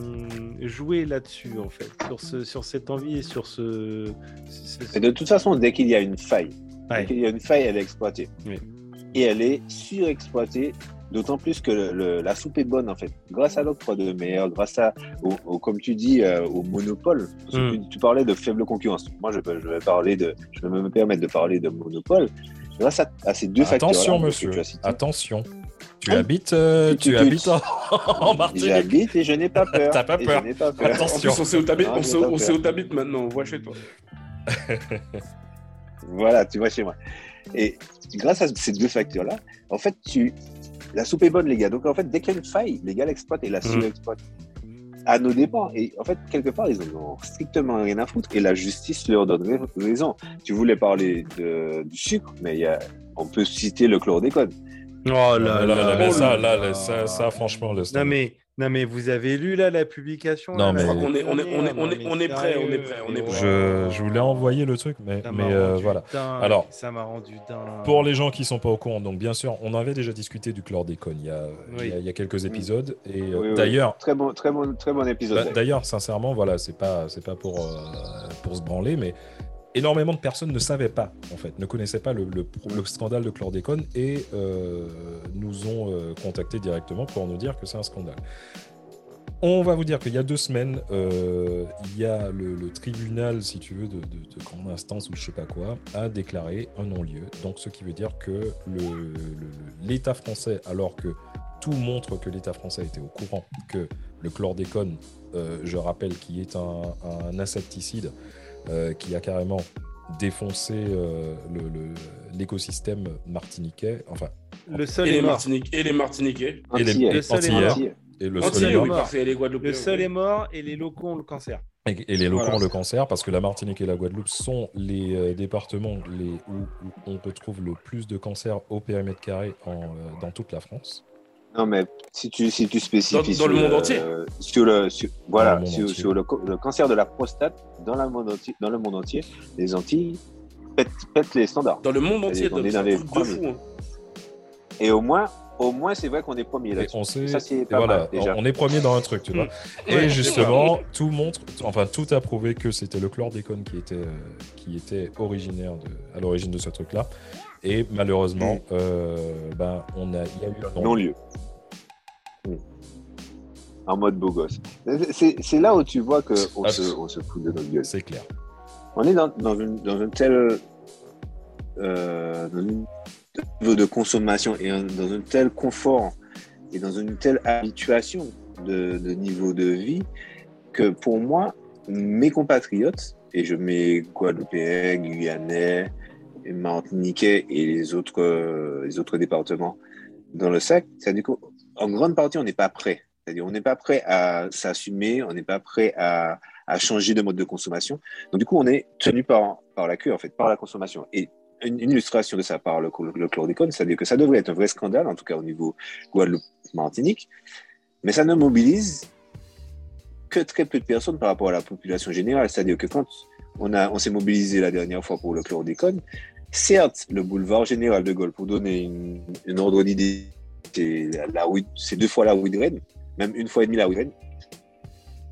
jouer là-dessus, en fait, sur, ce, sur cette envie et sur ce. ce- ce- Et de toute façon, dès qu'il y a une faille, Ouais. dès qu'il y a une faille, elle est exploitée. Oui. Et elle est surexploitée, d'autant plus que le- le- la soupe est bonne, en fait. Grâce à l'octroi de mer, grâce à, au, au- comme tu dis, euh, au monopole. Parce que Mm. tu, tu parlais de faible concurrence. Moi, je, vais parler de, je vais me permettre de parler de monopole. Grâce à, à ces deux facteurs. Attention, monsieur. Attention. Tu Ah. habites, euh, Tu- tu, habites en, en Martinique. J'habite et je n'ai pas peur. T'as pas Et peur. Pas peur. En Attention. plus, on sait où t'habites. On sait, on sait où t'habites maintenant. On voit chez toi. Voilà, tu vois chez moi. Et grâce à ces deux facteurs-là, en fait, tu... la soupe est bonne, les gars. Donc, en fait, dès qu'il y a une faille, les gars l'exploitent et la surexploitent. À nos dépens. Et en fait, quelque part, ils en ont strictement rien à foutre. Et la justice leur donne raison. Tu voulais parler de, du sucre, mais il y a... on peut citer le chlordécone. Oh Là, là là, là. là, mais ça, là là, là. ça, ça, franchement, le Non mais, non mais vous avez lu là la publication Non, là, mais- On est- on est- on est- on est- mais on est prêt, on est prêt, on est prêt. Je, je voulais envoyer le truc, mais, Ça m'a mais euh, rendu voilà. dingue, Alors, ça m'a rendu dingue. Pour les gens qui sont pas au courant, donc bien sûr, on avait déjà discuté du chlordécone il y a, il y a, il y a quelques épisodes. Et euh, oui. d'ailleurs, Très bon, très bon, très bon épisode. bah, d'ailleurs, sincèrement, voilà, c'est pas, c'est pas pour, euh, pour se branler, mais énormément de personnes ne savaient pas, en fait, ne connaissaient pas le, le- le scandale de chlordécone et euh, nous ont euh, contactés directement pour nous dire que c'est un scandale. On va vous dire qu'il y a deux semaines, euh, il y a le, tribunal, si tu veux, de, de- de grande instance ou je sais pas quoi, a déclaré un non-lieu. Donc, ce qui veut dire que l'État français, alors que tout montre que l'État français était au courant que le chlordécone, euh, je rappelle, qui est un insecticide euh, qui a carrément défoncé euh, le- le- l'écosystème martiniquais, enfin Le seul Et est les, mort. Martinique, et les Martiniquais. Et les- Antillais. Le seul est Antillais. mort. Antillais. Et le seul est mort. Le seul est mort et les locaux ont le cancer. Et, et les locaux Voilà. ont le cancer parce que la Martinique et la Guadeloupe sont les euh, départements les, où, où on retrouve le plus de cancers au périmètre carré en, euh, dans toute la France. Non, mais si tu, si tu spécifies Dans- dans le sur monde entier. sur le, sur- voilà, le sur, sur le, cancer de la prostate dans, la monde entier, dans le monde entier, les Antilles pètent, pètent les standards. Dans le monde entier, On est donc, dans les de fou. hein. Et au moins, au moins c'est vrai qu'on est premier Et là-dessus. on sait, Ça, c'est et pas voilà, mal, déjà. on est premier dans un truc, tu vois. Et Ouais, justement, tout montre, enfin tout a prouvé que c'était le chlordécone qui était, euh, qui était originaire de, à l'origine de ce truc-là. Et malheureusement, euh, ben, on a, il y a eu un Non-lieu. Hmm. En mode beau gosse. C'est là où tu vois qu'on se, on se fout de notre gueule. C'est clair. On est dans, dans, une, dans un tel euh, dans niveau de consommation et dans un tel confort et dans une telle habituation de, de niveau de vie que pour moi, mes compatriotes, et je mets Guadeloupéens, Guyanais, et Martiniquais et les autres, euh, les autres départements dans le sac, c'est-à-dire qu'en grande partie, on n'est pas prêt. C'est-à-dire on n'est pas prêt à s'assumer, on n'est pas prêt à, à changer de mode de consommation. Donc, du coup, on est tenu par, par la queue, en fait, par la consommation. Et une, illustration de ça par le, le chlordécone, c'est-à-dire que ça devrait être un vrai scandale, en tout cas au niveau Guadeloupe-Martinique, mais ça ne mobilise que très peu de personnes par rapport à la population générale. C'est-à-dire que quand on, on s'est mobilisé la dernière fois pour le chlordécone, certes, le boulevard général de Gaulle, pour donner une, ordre d'idée, c'est la- c'est deux fois la rue de Rennes, même une fois et demie la rue de Rennes.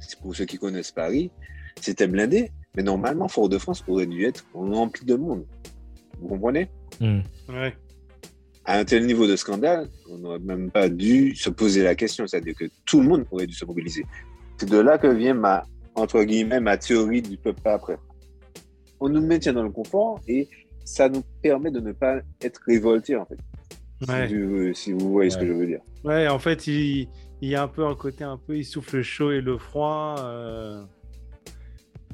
C'est pour ceux qui connaissent Paris, c'était blindé, mais normalement, Fort-de-France aurait dû être rempli de monde. Vous comprenez. Ouais. À un tel niveau de scandale, on n'aurait même pas dû se poser la question, c'est-à-dire que tout le monde aurait dû se mobiliser. C'est de là que vient ma, entre guillemets, ma théorie du peuple pas après. On nous maintient dans le confort et ça nous permet de ne pas être révoltés, en fait. Ouais. Si, vous, si vous voyez ce que je veux dire. Ouais, en fait, il, il y a un peu un côté un peu, il souffle le chaud et le froid. euh.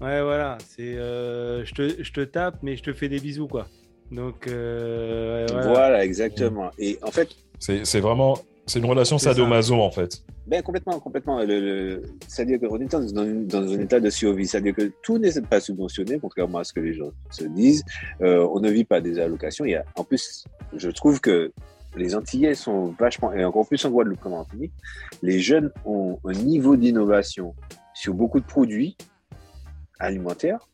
Ouais, voilà, c'est, euh, je, te, je te tape, mais je te fais des bisous, quoi. Donc, euh, ouais, voilà. Voilà, exactement. Et en fait, C'est vraiment, c'est une relation ça. sadomaso en fait. Ben, complètement, complètement. Le, le- C'est-à-dire qu'on est dans, un état de survie. C'est-à-dire que tout n'est pas subventionné, contrairement à ce que les gens se disent. Euh, on ne vit pas des allocations. Il y a... En plus, je trouve que les Antillais sont vachement, et encore plus en Guadeloupe comme en Martinique, les jeunes ont un niveau d'innovation sur beaucoup de produits alimentaires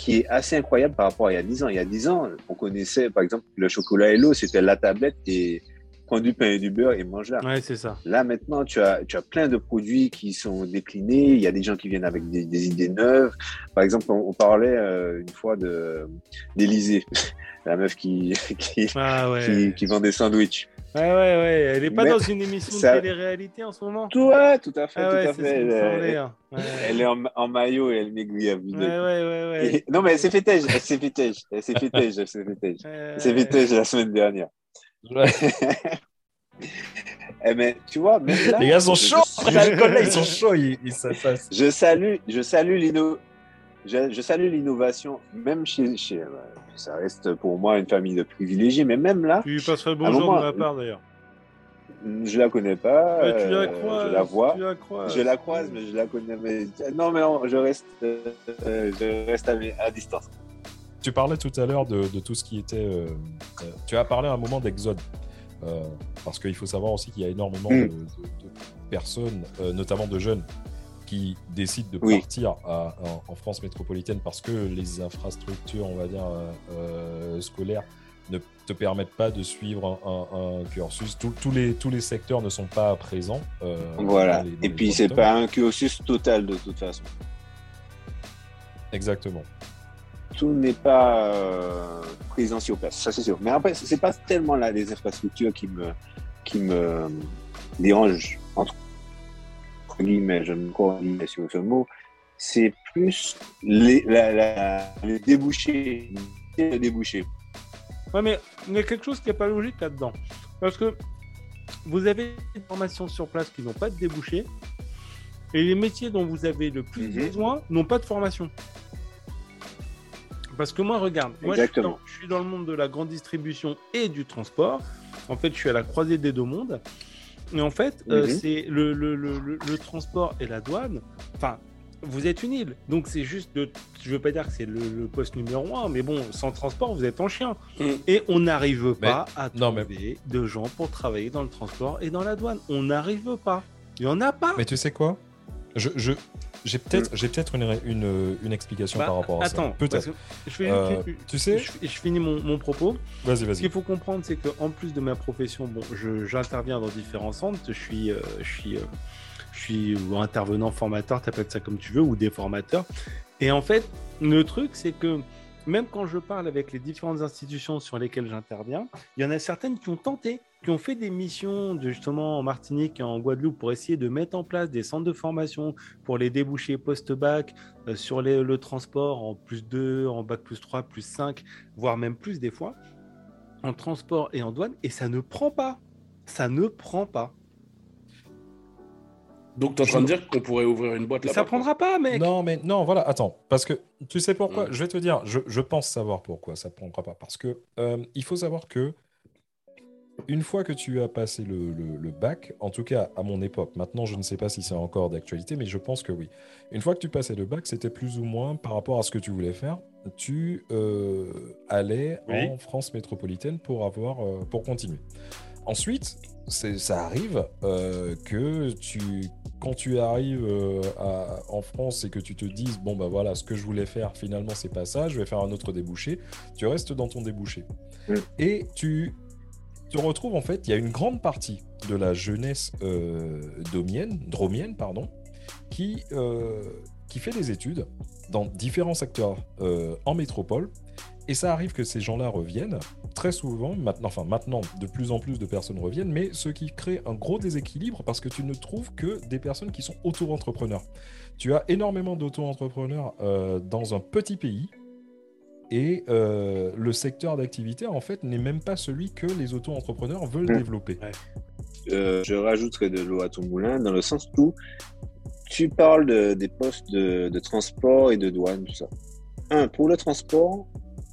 qui est assez incroyable par rapport à il y a 10 ans. Il y a 10 ans, on connaissait, par exemple, le chocolat et l'eau, c'était la tablette et prends du pain et du beurre et mange là. Ouais, c'est ça. Là, maintenant, tu as, tu as plein de produits qui sont déclinés. Il y a des gens qui viennent avec des, des idées neuves. Par exemple, on, on parlait euh, une fois de d'Élysée, la meuf qui, qui, Ah ouais. qui, qui vend des sandwichs. Ouais, ouais, ouais. Elle est pas Mais dans une émission ça- de télé-réalité en ce moment? Tout, ouais, tout à fait, Ah ouais, tout à fait. Elle, hein. Ouais. elle est en, en maillot et elle maigrit à vue Ouais, ouais, ouais, ouais. Et- Non, mais elle s'est fait tège, elle s'est fait tège, elle s'est fait tège, elle s'est fait tège. Elle s'est fait tège la semaine dernière. Eh, mais tu vois, même là, Les gars sont chauds ils sont chauds, ils, ils ça passe. Je salue, je salue l'inno, je, je salue l'innovation, même chez, chez, euh, ça reste pour moi une famille de privilégiés, mais même là, Tu lui passerais bonjour moment, de ma part d'ailleurs. je la connais pas, Ouais, tu la euh, crois. je la vois, Tu la crois. je la croise, mais je la connais. Mais non, mais non, je reste, euh, je reste à, distance. Tu parlais tout à l'heure de, de tout ce qui était. euh, euh, tu as parlé à un moment d'exode. Euh, parce qu'il faut savoir aussi qu'il y a énormément Mm. de, de- de personnes, euh, notamment de jeunes, qui décident de Oui. partir à- en, en France métropolitaine parce que les infrastructures, on va dire, euh, euh, scolaires ne te permettent pas de suivre un, un- un cursus. Tous- tous, les, tous les secteurs ne sont pas présents. euh, Voilà. les- Et puis c'est pas un cursus total de toute façon. Exactement. Tout n'est pas euh, présent sur place, ça c'est sûr. Mais après, c'est pas tellement là les infrastructures qui me, qui me dérangent entre guillemets, je me crois sur ce mot. C'est plus les, la, la- les débouchés, les débouchés. Ouais, mais il y a quelque chose qui n'est pas logique là-dedans. Parce que vous avez des formations sur place qui n'ont pas de débouché. Et les métiers dont vous avez le plus Mhm. besoin n'ont pas de formation. Parce que moi, regarde, moi je suis, Exactement. dans, je suis dans le monde de la grande distribution et du transport. En fait, je suis à la croisée des deux mondes. Et en fait, euh, Mhm. c'est le, le, le, le- le transport et la douane. Enfin, vous êtes une île. Donc, c'est juste de. Je veux pas dire que c'est le, le poste numéro un, mais bon, sans transport, vous êtes en chien. Mhm. Et on n'arrive pas à non, mais- trouver de gens pour travailler dans le transport et dans la douane. On n'arrive pas. Il n'y en a pas. Mais tu sais quoi? Je, je- J'ai peut-être j'ai peut-être une, une, une explication Bah, par rapport à attends, ça. Fais- Euh, tu sais, je, je finis mon, mon propos. vas-y, Ce vas-y. qu'il faut comprendre, c'est qu'en plus de ma profession, bon, je- j'interviens dans différents centres. Je suis, euh, je suis, euh, je suis ou intervenant formateur, t'appelles ça comme tu veux, ou des formateurs. Et en fait, le truc, c'est que même quand je parle avec les différentes institutions sur lesquelles j'interviens, il y en a certaines qui ont tenté, qui ont fait des missions de, justement en Martinique et en Guadeloupe pour essayer de mettre en place des centres de formation pour les débouchés post-bac euh, sur le transport en plus 2, en bac plus 3, plus 5, voire même plus des fois en transport et en douane et ça ne prend pas. Ça ne prend pas. Donc, tu es en train de dire qu'on pourrait ouvrir une boîte là ça prendra pas, mec. Non, mais non, voilà, attends. Parce que tu sais pourquoi? Mm. Je vais te dire, je, je pense savoir pourquoi ça ne prendra pas. Parce que euh, il faut savoir que une fois que tu as passé le, le- le bac, en tout cas à mon époque, maintenant je ne sais pas si c'est encore d'actualité, mais je pense que oui. Une fois que tu passais le bac, c'était plus ou moins par rapport à ce que tu voulais faire, tu euh, allais Oui. en France métropolitaine pour avoir euh, pour continuer. Ensuite, ça arrive euh, que tu, quand tu arrives euh, à- en France et que tu te dises bon bah voilà ce que je voulais faire finalement c'est pas ça, je vais faire un autre débouché. Tu restes dans ton débouché et tu te retrouves en fait il y a une grande partie de la jeunesse euh, domienne, dromienne pardon, qui qui fait des études dans différents secteurs en métropole. Et ça arrive que ces gens-là reviennent très souvent, maintenant, enfin maintenant, de plus en plus de personnes reviennent, mais ce qui crée un gros déséquilibre parce que tu ne trouves que des personnes qui sont auto-entrepreneurs. Tu as énormément d'auto-entrepreneurs euh, dans un petit pays et euh, le secteur d'activité, en fait, n'est même pas celui que les auto-entrepreneurs veulent développer. Euh, je rajouterai de l'eau à ton moulin dans le sens où tu parles de- des postes de, de transport et de douane, tout ça. Un, pour le transport,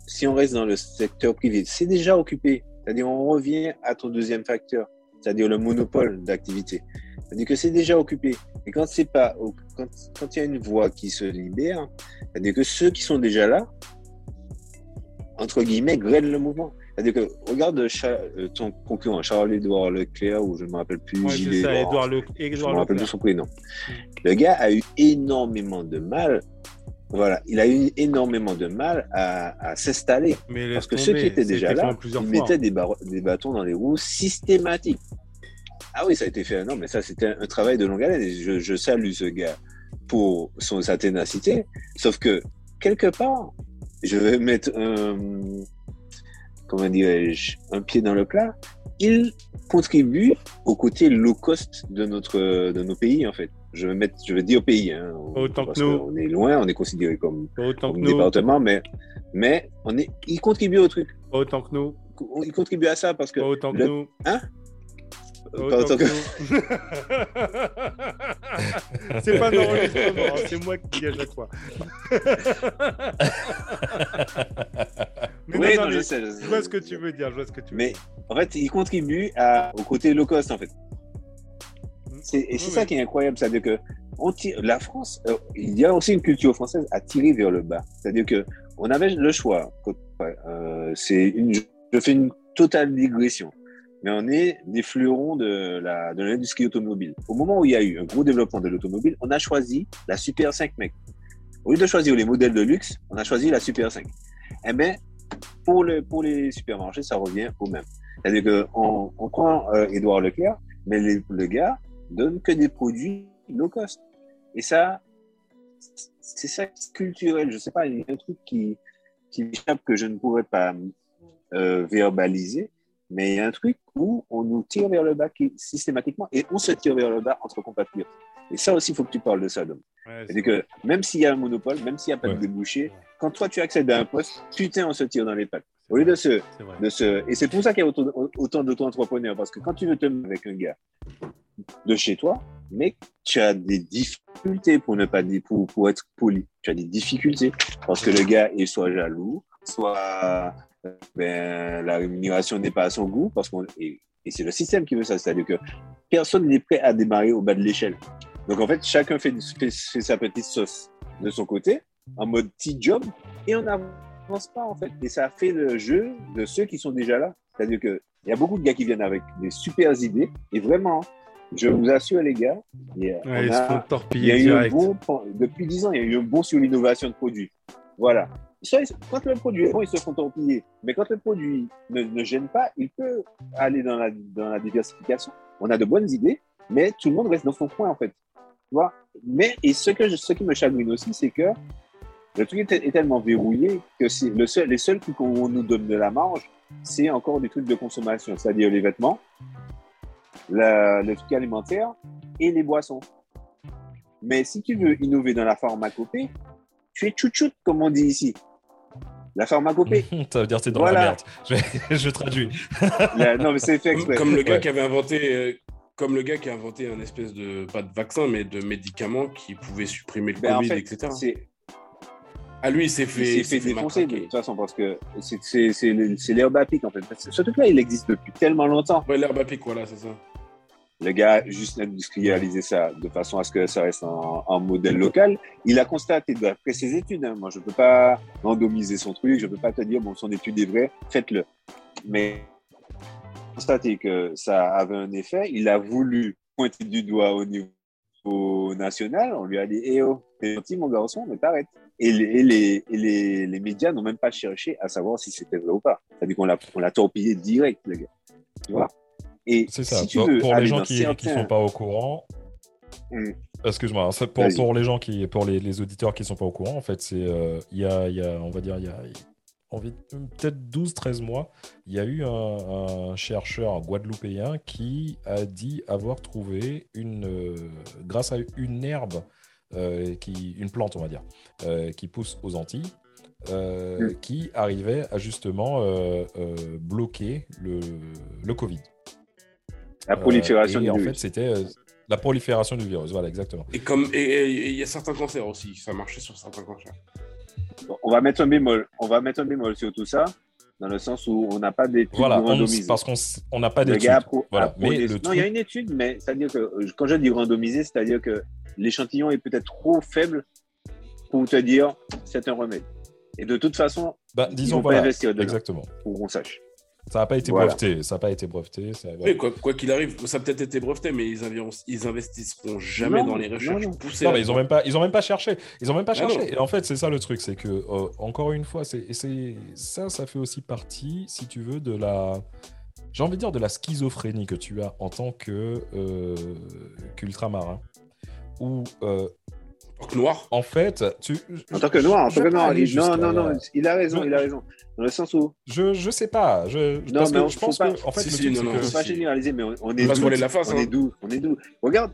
si on reste dans le secteur privé, c'est déjà occupé. C'est-à-dire, on revient à ton deuxième facteur, c'est-à-dire le monopole d'activité. C'est-à-dire que c'est déjà occupé. Et quand c'est pas, quand, quand il y a une voie qui se libère, c'est-à-dire que ceux qui sont déjà là, entre guillemets, grêlent le mouvement. C'est-à-dire que regarde Cha- euh, ton concurrent, Charles-Édouard Leclerc, ou je ne me rappelle plus, Ouais, c'est ça. Edouard Le... Je Edouard me rappelle plus son prénom. Le gars a eu énormément de mal. Voilà, il a eu énormément de mal à, à s'installer. Parce que ceux qui étaient déjà là, ils fois. mettaient des, bar- des bâtons dans les roues systématiques. Ah oui, ça a été fait. Non, mais ça, c'était un, un travail de longue haleine. Et je, je salue ce gars pour son, sa ténacité. Sauf que, quelque part, je vais mettre un, comment dirais-je, un pied dans le plat. Il contribue au côté low cost de notre, de nos pays, en fait. Je vais mettre, je vais dire pays, hein, Autant que nous. qu'on est loin, on est considéré comme, que nous. département, mais, mais on est, il contribue au truc. Autant que nous. Il contribue à ça parce que autant que nous. Hein? Pas autant que que- nous. c'est pas d'enregistrement, hein, c'est moi qui dis à chaque fois. Mais Oui, non, non, non, je mais sais, je sais. je vois ce que tu veux dire, je vois ce que tu veux Mais en fait, il contribue à, au côté low cost, en fait. C'est- Et c'est Oui, ça oui. qui est incroyable, c'est-à-dire que on tire, la France, euh, il y a aussi une culture française à tirer vers le bas. C'est-à-dire que on avait le choix. Euh, c'est une, je fais une totale digression, mais on est des fleurons de la de l'industrie automobile. Au moment où il y a eu un gros développement de l'automobile, on a choisi la Super 5 mec. Au lieu de choisir les modèles de luxe, on a choisi la Super 5. Eh bien, pour, le, pour les supermarchés, ça revient au même. C'est-à-dire qu'on on prend euh, Édouard Leclerc, mais les- le gars donne que des produits low cost. Et ça, c'est ça culturel. Je sais pas, il y a un truc qui, qui m'échappe que je ne pourrais pas euh, verbaliser, mais il y a un truc où on nous tire vers le bas qui- systématiquement et on se tire vers le bas entre compatriotes. Et ça aussi, il faut que tu parles de ça, Dom. Ouais, c'est C'est-à-dire que même s'il y a un monopole, même s'il n'y a pas Ouais. de débouché, quand toi tu accèdes à un poste, putain, on se tire dans les pattes. Au lieu de se, de se... Et c'est pour ça qu'il y a autant, autant d'auto-entrepreneurs, parce que quand tu veux te mettre avec un gars de chez toi, mec, tu as des difficultés pour ne pas dire, pour, pour être poli. Tu as des difficultés parce que le gars est soit jaloux, soit ben, la rémunération n'est pas à son goût parce qu'on et, et c'est le système qui veut ça, c'est-à-dire que personne n'est prêt à démarrer au bas de l'échelle. Donc en fait, chacun fait, fait- fait sa petite sauce de son côté, en mode petit job, et on n'avance pas en fait. Et ça fait le jeu de ceux qui sont déjà là. C'est-à-dire que il y a beaucoup de gars qui viennent avec des super idées, et vraiment, je vous assure les gars, il y a, Ouais, y eu direct. un bon, depuis 10 ans, il y a eu un bon sur l'innovation de produits. Voilà. Quand le produit est bon, ils se font torpiller. Mais quand le produit ne, ne gêne pas, il peut aller dans la, dans la diversification. On a de bonnes idées, mais tout le monde reste dans son coin, en fait. Tu vois? Mais, et ce, que je- ce qui me chagrine aussi, c'est que le truc est, est tellement verrouillé que c'est le seul, les seuls trucs qu'on nous donne de la marge, c'est encore des trucs de consommation, c'est-à-dire les vêtements, la- le truc alimentaire et les boissons. Mais si tu veux innover dans la pharmacopée, tu es chouchoute, comme on dit ici. La pharmacopée, Ça veut dire que t'es dans Voilà. la merde. Je, je traduis. la- non mais c'est fait Comme, exprès. comme le gars Ouais. qui avait inventé, euh, comme le gars qui a inventé un espèce de pas de vaccin, mais de médicament qui pouvait supprimer le Ben, en Covid, fait, etc. À lui, il s'est il fait, il s'est fait défoncer de toute façon parce que c'est- l'herbe à pic en fait. Ce truc-là, il existe depuis tellement longtemps. Ouais, l'herbe à pic, voilà, c'est ça. Le gars a juste industrialisé ça de façon à ce que ça reste en modèle local. Il a constaté d'après ses études, hein, moi je ne peux pas randomiser son truc, je ne peux pas te dire, bon, son étude est vraie, faites-le. Mais constaté que ça avait un effet, il a voulu pointer du doigt au niveau national, on lui a dit, eh oh, t'es gentil mon garçon, mais t'arrêtes. Et, les, et, les, et les, les médias n'ont même pas cherché à savoir si c'était vrai ou pas. C'est-à-dire qu'on l'a, on l'a torpillé direct, le gars. Tu vois Et C'est ça. si tu pour veux pour les gens qui ne sont pas au courant, Mm. excuse-moi, c'est pour, les gens qui, pour les, les auditeurs qui sont pas au courant, en fait, c'est euh, il y, a, y a, on va dire, il y a peut-être 12-13 mois, il y a eu un, un chercheur guadeloupéen qui a dit avoir trouvé une, euh, grâce à une herbe, qui, une plante, on va dire, euh, qui pousse aux Antilles. euh, qui arrivait à justement euh, euh, bloquer le, le Covid. La prolifération Euh, et du en fait, virus. c'était euh, la prolifération du virus. Voilà, exactement. Et comme il y a certains cancers aussi, ça marchait sur certains cancers. Bon, on va mettre un bémol. On va mettre un bémol sur tout ça, dans le sens où on n'a pas d'études Voilà, randomisées. parce qu'on n'a pas d'études. Voilà, mais le non, truc- il y a une étude, mais c'est-à-dire que euh, quand je dis randomisé, c'est-à-dire que l'échantillon est peut-être trop faible pour te dire c'est un remède. Et de toute façon, Bah, ils disons pas voilà, investir dedans. exactement. pour qu'on sache. Ça n'a pas été Voilà. breveté. Ça n'a pas été breveté. ça-. Oui, quoi quoi qu'il arrive, ça a peut-être été breveté, mais ils, avi- ils investisseront jamais Non, dans les recherches non. poussées. Non, mais ils là-dedans. ont même pas, ils ont même pas cherché. Ils ont même pas Ah cherché. non. Et en fait, c'est ça le truc, c'est que euh, encore une fois, c'est, et c'est ça, ça fait aussi partie, si tu veux, de la, j'ai envie de dire de la schizophrénie que tu as en tant que euh, qu'ultramarin, où euh, En tant que noir. en fait, tu, En tant que noir, en tant que noir, il- non, non, non, il a raison, Je- il a raison. Dans le sens où, Je, je sais pas. Je, Non, parce mais que on- je pense pas- que, en fait, Si, si, truc, non, c'est non, que- faut si, pas généraliser, mais on, on On est va se doux. la face, On hein. est doux, on est doux. Regarde.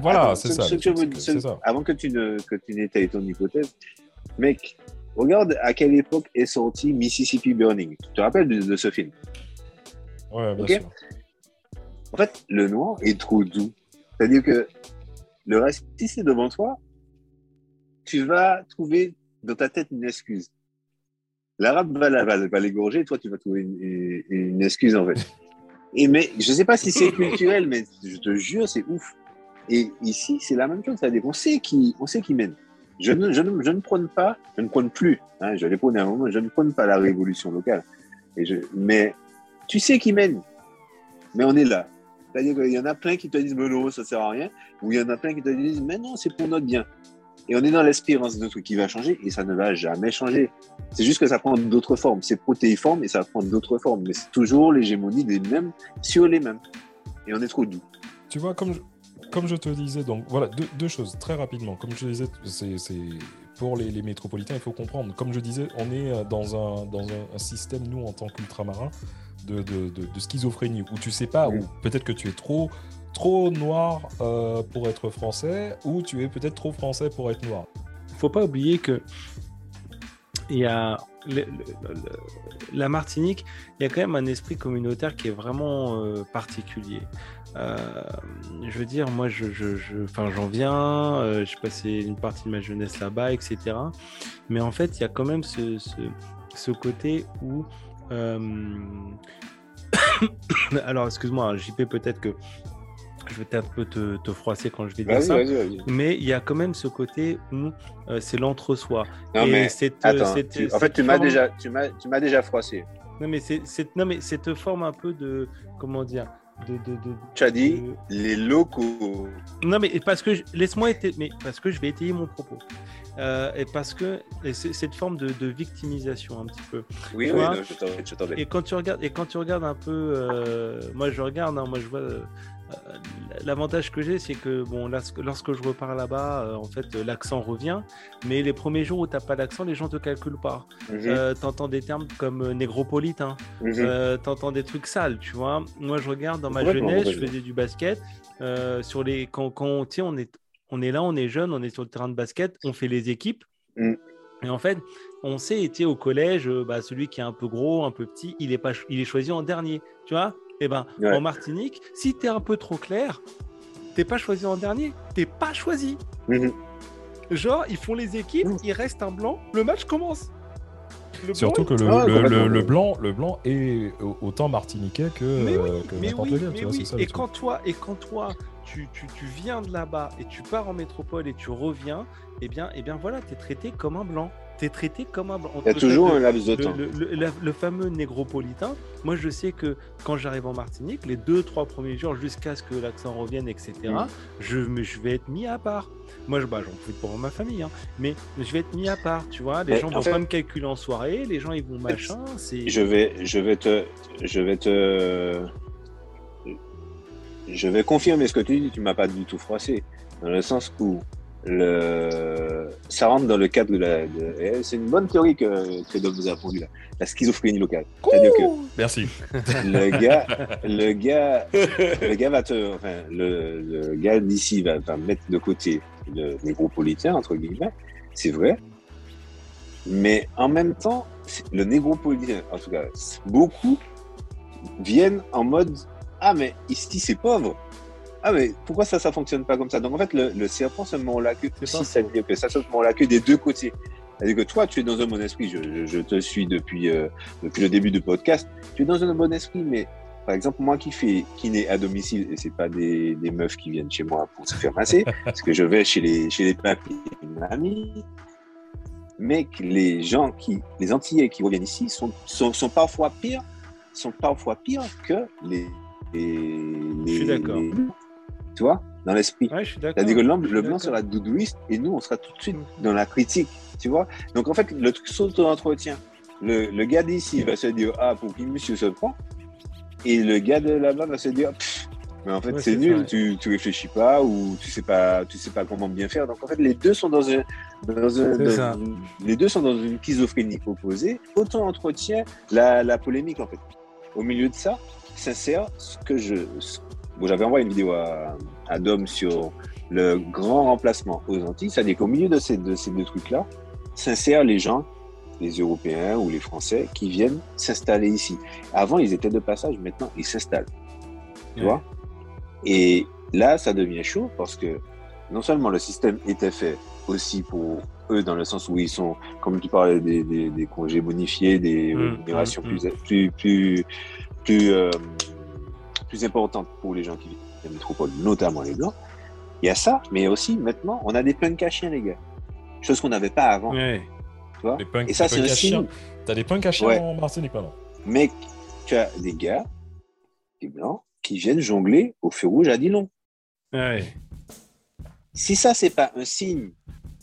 Voilà, c'est ce- ça, ce. Avant que tu ne que tu n'étais ton hypothèse, mec, regarde à quelle époque est sorti Mississippi Burning. Tu te rappelles de, de ce film? Ouais, bien Ok. sûr. En fait, le noir est trop doux. C'est-à-dire que le racisme est devant toi, tu vas trouver dans ta tête une excuse. L'arabe va, va, va l'égorger, toi, tu vas trouver une, une- excuse, en fait. Et mais, je sais pas si c'est culturel, mais je te jure, c'est ouf. Et ici, c'est la même chose. C'est-à-dire sait qui, on sait qui mène. Je ne, je, ne, je ne prône pas, je ne prône plus, hein, je l'ai prôné un moment, je ne prône pas la révolution locale. Et je, mais tu sais qui mène. Mais on est là. C'est-à-dire qu'il y en a plein qui te disent, mais non, ça sert à rien. Ou il y en a plein qui te disent, mais non, c'est pour notre bien. Et on est dans l'espérance de truc qui va changer et ça ne va jamais changer. C'est juste que ça prend d'autres formes. C'est protéiforme et ça prend d'autres formes. Mais c'est toujours l'hégémonie des mêmes sur les mêmes. Et on est trop doux. Tu vois, comme je, comme je te disais, donc voilà, deux, deux choses très rapidement. Comme je te disais, c'est- pour les, les métropolitains, il faut comprendre. Comme je disais, on est euh, dans un, dans un, un système, nous, en tant qu'ultramarins, de, de, de, de schizophrénie, où tu sais pas, ou peut-être que tu es trop, trop noir euh, pour être français, ou tu es peut-être trop français pour être noir. faut pas oublier que il y a la Martinique, il y a quand même un esprit communautaire qui est vraiment euh, particulier. Euh, je veux dire, moi, je, j'en viens, euh, j'ai passé une partie de ma jeunesse là-bas, etc. Mais en fait, il y a quand même ce, ce, côté où Alors, excuse-moi, hein, JP, peut-être que je vais un peu te, te froisser quand je vais dire ça. Mais il y a quand même ce côté où euh, c'est l'entre-soi. Tu- en fait, tu m'as forme- déjà, tu m'as, tu m'as déjà froissé. Non, mais c'est non, mais cette forme un peu de. Comment dire de, de, de- Tu as dit de- les locaux. Non, mais parce que je- laisse-moi étayer, mais parce que je vais étayer mon propos. Euh, et parce que et c'est- cette forme de, victimisation un petit peu. Oui, Tu oui, non, je t'en-. Et quand tu regardes, et quand tu regardes un peu, euh, moi je regarde, hein, moi je vois. Euh, L'avantage que j'ai, c'est que bon, lorsque, lorsque je repars là-bas, euh, en fait, euh, l'accent revient. Mais les premiers jours où t'as pas l'accent, les gens te calculent pas. Mhm, Euh, T'entends des termes comme négropolitain. mhm. Euh, t'entends des trucs sales, tu vois. Moi, je regarde dans ma jeunesse, je faisais du basket. sur les, quand, on est, on est là, on est jeune, on est sur le terrain de basket, on fait les équipes. Mm. Et en fait, on sait, tu sais, au collège, bah, celui qui est un peu gros, un peu petit, il est, pas, il est choisi en dernier, tu vois. Et ben, Ouais. en Martinique, si tu es un peu trop clair, t'es pas choisi en dernier, t'es pas choisi. Mhm. Genre, ils font les équipes, il reste un blanc, le match commence. Le Surtout blanc, que le, Ah, le- complètement. le- le blanc, le blanc est au- autant martiniquais que, Mais oui, euh, que mais n'importe oui, lequel, mais tu vois, oui. c'est ça, le Et quand toi, et quand toi, tu, tu, tu viens de là-bas et tu pars en métropole et tu reviens, eh bien, eh bien voilà, tu es traité comme un blanc. Tu es traité comme un blanc. Il y a toujours un laps de temps. le- le- la- le fameux négropolitain, moi je sais que quand j'arrive en Martinique, les deux, trois premiers jours, jusqu'à ce que l'accent revienne, etc., Mm. je, vais être mis à part. Moi, je, bah, j'en profite pour ma famille, hein, mais je vais être mis à part, tu vois. Les Mais gens en vont fait- pas me calculer en soirée, les gens ils vont machin. C'est Je vais, je vais te, je vais te, je vais confirmer ce que tu dis. Tu m'as pas du tout froissé, dans le sens où le, ça rentre dans le cadre de la. de- c'est une bonne théorie que que Dom nous a pondu là, la schizophrénie locale. C'est-à-dire que Merci. le gars, le gars, le gars va te, enfin, le, le gars d'ici va, va mettre de côté le négropolitain entre guillemets, c'est vrai. Mais en même temps, le négropolitain, en tout cas, beaucoup viennent en mode ah mais ici c'est pauvre. Ah mais pourquoi ça ça fonctionne pas comme ça? Donc en fait le, le serpent se mord la queue. Si ça veut dire que ça se mord la queue des deux côtés. C'est-à-dire que toi tu es dans un bon esprit. Je, je- je te suis depuis euh, depuis le début du podcast. Tu es dans un bon esprit, mais par exemple, moi qui fais n'est à domicile, et c'est pas des, des meufs qui viennent chez moi pour se faire masser, parce que je vais chez les, chez les papis et mamies, mais que les gens qui, les Antillais qui reviennent ici sont, sont, sont parfois pires, sont parfois pires que les, les, Je suis d'accord. Tu vois, dans l'esprit. Ouais, Je suis le blanc sera doudouiste et nous, on sera tout de suite dans la critique, tu vois. Donc, en fait, le truc s'auto-entretient. Le, le gars d'ici va se dire, ah, pour qui monsieur se prend? Et le gars de là-bas va se dire, Pff, mais en fait, Ouais, c'est nul, ça, ouais. tu, tu réfléchis pas ou tu sais pas, tu sais pas comment bien faire. Donc, en fait, les deux sont dans un, dans un- C'est dans ça. une- les deux sont dans une schizophrénie opposée. Autant entretient la, la polémique, en fait. Au milieu de ça, sincère, ce que je, ce- bon, j'avais envoyé une vidéo à, à Dom sur le grand remplacement aux Antilles, c'est-à-dire qu'au milieu de ces, de ces deux trucs-là, s'insèrent les gens, les Européens ou les Français, qui viennent s'installer ici. Avant, ils étaient de passage, maintenant, ils s'installent. Tu Ouais. vois? Et là, ça devient chaud parce que non seulement le système était fait aussi pour eux, dans le sens où ils sont, comme tu parlais, des, des, des congés bonifiés, des Mm, rémunérations mm, plus, plus, plus, plus, euh, plus importantes pour les gens qui vivent dans la métropole, notamment les Blancs. Il y a ça, mais aussi maintenant, on a des punks à chiens, les gars. Chose qu'on n'avait pas avant. Ouais. Tu vois punks- Et ça, c'est signe. T'as des punks à chiens Ouais. en Martinique maintenant. Mec, tu as des gars, des blancs, qui viennent jongler au feu rouge à Dillon. Ouais. Si ça, c'est pas un signe,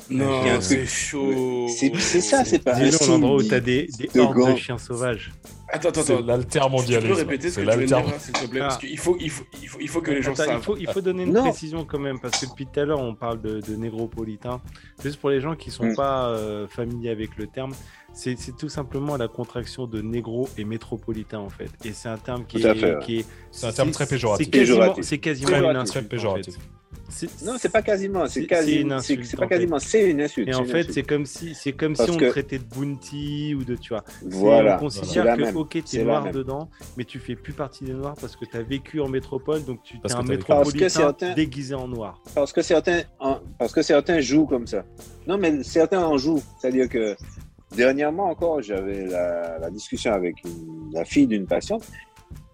Non, c'est chaud. c'est ça, c'est pas signe. l'endroit où t'as des, des de hordes de chiens sauvages. Attends, attends, C'est attends. Tu l'altermondialisme. peux répéter ce C'est que tu de dire, s'il te plaît Ah. Parce qu'il faut, il faut, il faut, il faut que les gens Attends, il, faut, il faut donner une Non. précision quand même, parce que depuis tout à l'heure, on parle de, de négropolitain. Juste pour les gens qui sont Mm. pas euh, familiers avec le terme, c'est c'est tout simplement la contraction de négro et métropolitain, en fait. Et c'est un terme qui Tout à est. C'est un terme très péjoratif. C'est quasiment, Péjoratif. c'est quasiment Péjoratif. une Très insulte. péjoratif. en fait. Non, c'est pas quasiment, c'est C'est- quasi, c'est une c'est insulte, c'est pas quasiment, c'est une insulte. Et en fait, c'est comme si, c'est comme Parce si on que- traitait de bounty ou de, tu vois. Voilà, on considère que, même. ok, C'est t'es noir dedans, mais tu fais plus partie des noirs parce que tu as vécu en métropole, donc tu es un t'as métropolitain certains- déguisé en noir. Parce que certains, en- parce que certains jouent comme ça. Non, mais certains en jouent, c'est-à-dire que Dernièrement encore, j'avais la, la discussion avec une- la fille d'une patiente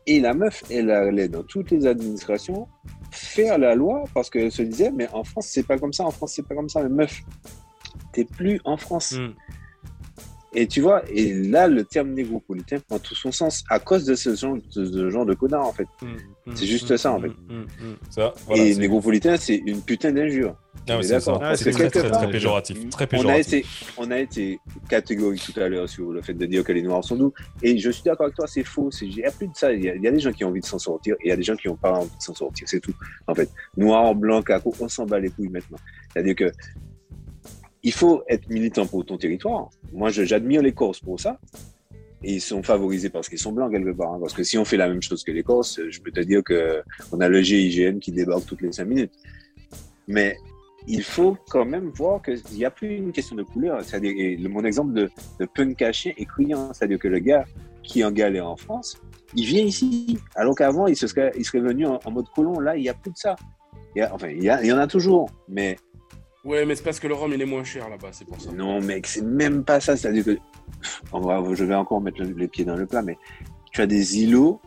et la meuf, elle allait dans toutes les administrations faire la loi parce qu'elle se disait, mais en France, c'est pas comme ça, en France, c'est pas comme ça. Mais meuf, t'es plus en France. Mm. Et tu vois, et là, le terme négropolitain prend tout son sens à cause de ce genre de, genre de connard, en fait. Mm, mm, C'est juste ça, en mm, fait. Ça, voilà, et négropolitain, c'est une putain d'injure. Ah, c'est. Ah, très, quelque très, péjoratif. On a, été, on a été catégorique tout à l'heure sur le fait de dire que les Noirs sont doux. Et je suis d'accord avec toi, c'est faux. c'est- Il n'y a plus de ça. Il y, a, il y a des gens qui ont envie de s'en sortir et il y a des gens qui n'ont pas envie de s'en sortir. C'est tout. En fait, noir, blanc, caco, on s'en bat les couilles maintenant. C'est-à-dire que il faut être militant pour ton territoire. Moi, j'admire les Corses pour ça. Ils sont favorisés parce qu'ils sont blancs quelque part. hein. Parce que si on fait la même chose que les Corses, je peux te dire que on a le GIGN qui débarque toutes les cinq minutes. Mais il faut quand même voir qu'il n'y a plus une question de couleur. C'est-à-dire, mon exemple de, de punk caché est criant. C'est-à-dire que le gars qui est en galère en France, il vient ici. Alors qu'avant, il, se serait, venu en, mode colon. Là, il n'y a plus de ça. Il y enfin, il y, il y en a toujours. Mais Ouais, mais c'est parce que le rhum, il est moins cher là-bas, c'est pour ça. non, mec, c'est même pas ça. C'est-à-dire que on va- je vais encore mettre le- les pieds dans le plat, mais tu as des îlots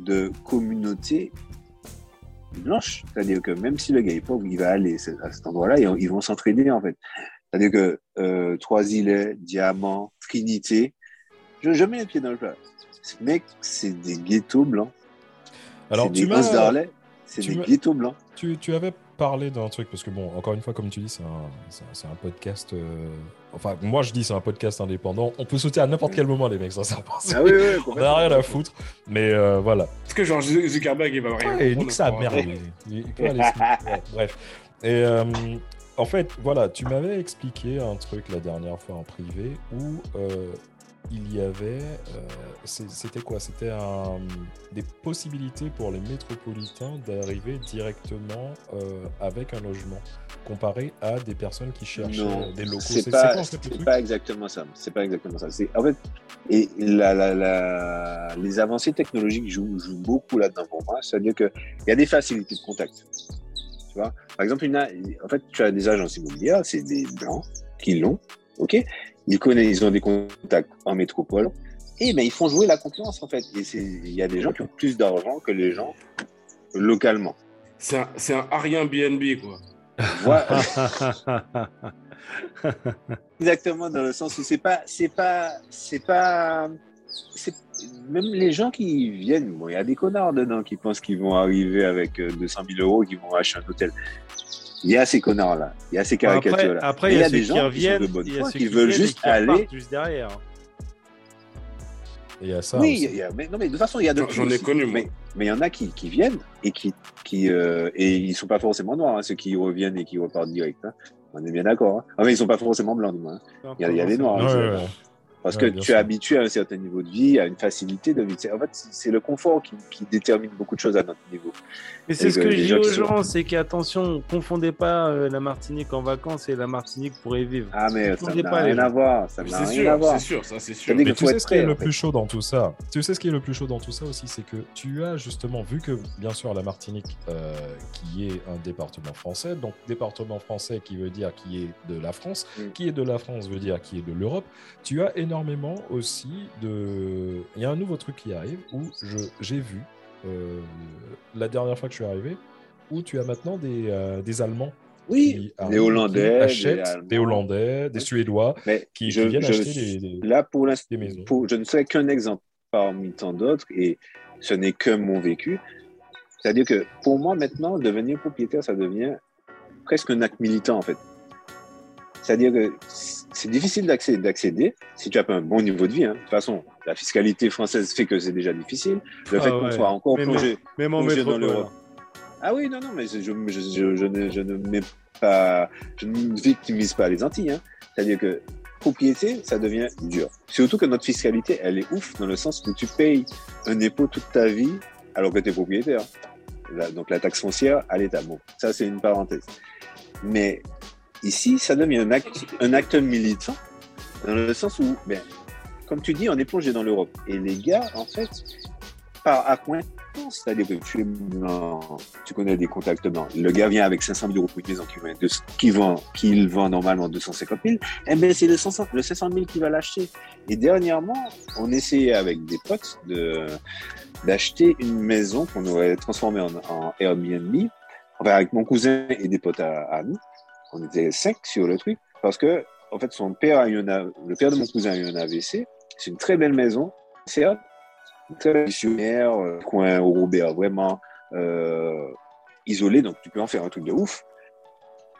de communautés blanches. C'est-à-dire que même si le gars est pauvre, il va aller à cet endroit-là et ils vont s'entraider en fait. C'est-à-dire que euh, Trois-Îlets, Diamant, Trinité, je, je mets les pieds dans le plat. Mec, c'est des ghettos blancs. Alors, c'est tu des m'as. C'est des ghettos blancs. Tu, tu avais parlé d'un truc, parce que bon, encore une fois, comme tu dis, c'est un, un- podcast. euh, Enfin, moi je dis c'est un podcast indépendant. On peut sauter à n'importe quel moment, les mecs, pas. Ah oui, oui, oui, On n'a rien à foutre. Mais euh, voilà. Parce que genre Zuckerberg, il va rien. Ouais, comprendre, nique sa merde. bref. Et euh, en fait, voilà, tu m'avais expliqué un truc la dernière fois en privé où euh, il y avait. euh, C'était quoi? C'était des possibilités pour les métropolitains d'arriver directement euh, avec un logement comparé à des personnes qui cherchaient Non, des locaux. c'est C'est pas, quoi truc? exactement ça. C'est pas exactement ça. En fait, et la, la, la- les avancées technologiques jouent, jouent beaucoup là-dedans pour moi. C'est-à-dire que il y a des facilités de contact. Tu vois, par exemple, une, en fait, tu as des agences immobilières, c'est des blancs qui l'ont, ok? Ils connaissent, ils ont des contacts en métropole, et ben ils font jouer la concurrence en fait. Et il y a des gens qui ont plus d'argent que les gens localement. C'est un, un Arien BNB, quoi. Voilà. Exactement dans le sens où c'est pas, c'est pas, c'est pas, même les gens qui viennent. Bon, il y a des connards dedans qui pensent qu'ils vont arriver avec euh, 200 000 euros, qui vont acheter un hôtel. Il y a ces connards là, il y a ces Après, caricatures là. après, il y a, des qui gens qui sont reviennent, a foi, qui qui veulent juste qui aller. juste derrière. Il y a ça. oui, aussi. il y a- mais, non, mais de toute façon, il y a de J'en- ai connu, moi. Mais mais il y en a qui, qui viennent et qui, qui euh, et ils sont pas forcément noirs, hein, ceux qui reviennent et qui repartent direct. hein. On est bien d'accord. Hein. Ah, mais ils sont pas forcément blancs, hein. Il y a- il y a des noirs. Ouais, hein, ouais, c'est- ouais. Parce Ouais, que tu sûr. es habitué à un certain niveau de vie, à une facilité de vie. En fait, c'est le confort qui, qui détermine beaucoup de choses à notre niveau. Mais c'est Et ce que je dis aux sont- gens, c'est qu'attention, confondez pas euh, la Martinique en vacances et la Martinique pour y vivre. Ah, mais ça n'a rien gens. à voir. Ça n'a C'est rien à voir. c'est sûr, ça c'est sûr. Mais tu sais ce qui est le plus chaud dans tout ça? Tu sais ce qui est le plus chaud dans tout ça aussi, c'est que tu as justement vu que bien sûr la Martinique, euh, qui est un département français, donc département français qui veut dire qui est de la France, Mm. qui est de la France veut dire qui est de l'Europe. Tu as énormément aussi de. Il y a un nouveau truc qui arrive où j'ai vu euh, la dernière fois que je suis arrivé où tu as maintenant des, euh, des Allemands Oui, qui des qui Hollandais, des achètent, des Hollandais, des. Suédois Mais qui, je, qui viennent je- acheter des, des- là, pour l'instant, je ne serai qu'un exemple parmi tant d'autres et ce n'est que mon vécu. C'est-à-dire que pour moi, maintenant, devenir propriétaire, ça devient presque un acte militant, en fait. C'est-à-dire que c'est difficile d'accéder, si tu n'as pas un bon niveau de vie. hein. De toute façon, la fiscalité française fait que c'est déjà difficile. Le Ah fait qu'on soit encore Mais plongé, Même en plongé dans l'Europe. Ah oui, non, non, mais je, je, je, je- je ne, je ne mets pas, je ne victimise pas les Antilles. Hein. C'est-à-dire que propriété, ça devient dur. Surtout que notre fiscalité, elle est ouf dans le sens où tu payes un impôt toute ta vie alors que tu es propriétaire. La- donc la taxe foncière à l'État. Bon, ça c'est une parenthèse. Mais ici, ça devient un acte, un acte militant dans le sens où, ben, comme tu dis, on est plongé dans l'Europe. Et les gars, en fait, par coin, c'est-à-dire que tu connais des contacts blancs. Le gars vient avec 500 000 euros pour une maison qui, vend- qu'il vend normalement 250 000. Eh ben, c'est le 500, le 500 000 qui va l'acheter. Et dernièrement, on essayait avec des potes de, d'acheter une maison qu'on aurait transformée en, en Airbnb. Enfin, avec mon cousin et des potes à, à nous. On était cinq sur le truc parce que, en fait, son père a eu le père de mon cousin a eu un AVC. C'est une très belle maison. Une très missionnaire, euh, coin au Robert, vraiment euh, isolé, donc tu peux en faire un truc de ouf.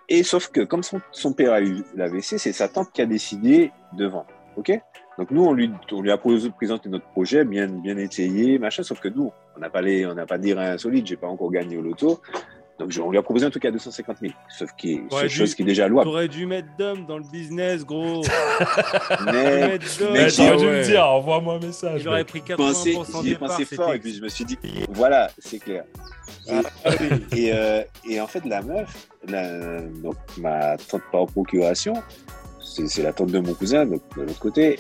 Et sauf que comme son, père a eu l'AVC, c'est sa tante qui a décidé de vendre. Ok? Donc nous, on lui, on lui a présenté notre projet bien, bien étayé, machin, sauf que nous, on n'a pas les, on pas des reins solides, j'ai pas encore gagné au loto. Donc on lui a proposé un truc à 250 000, sauf qui est, Ouais, c'est chose qui est déjà louable. T'aurais dû mettre d'homme dans le business, gros. Mais. Mais T'aurais dû me dire, envoie-moi un message. Mec. pris j'y ai pensé, 80% j'y ai pensé fort et puis je me suis dit, voilà, c'est clair. Et, Ah et, euh, et en fait, la meuf, la- donc, ma tante par procuration, c'est la tante de mon cousin, donc de l'autre côté.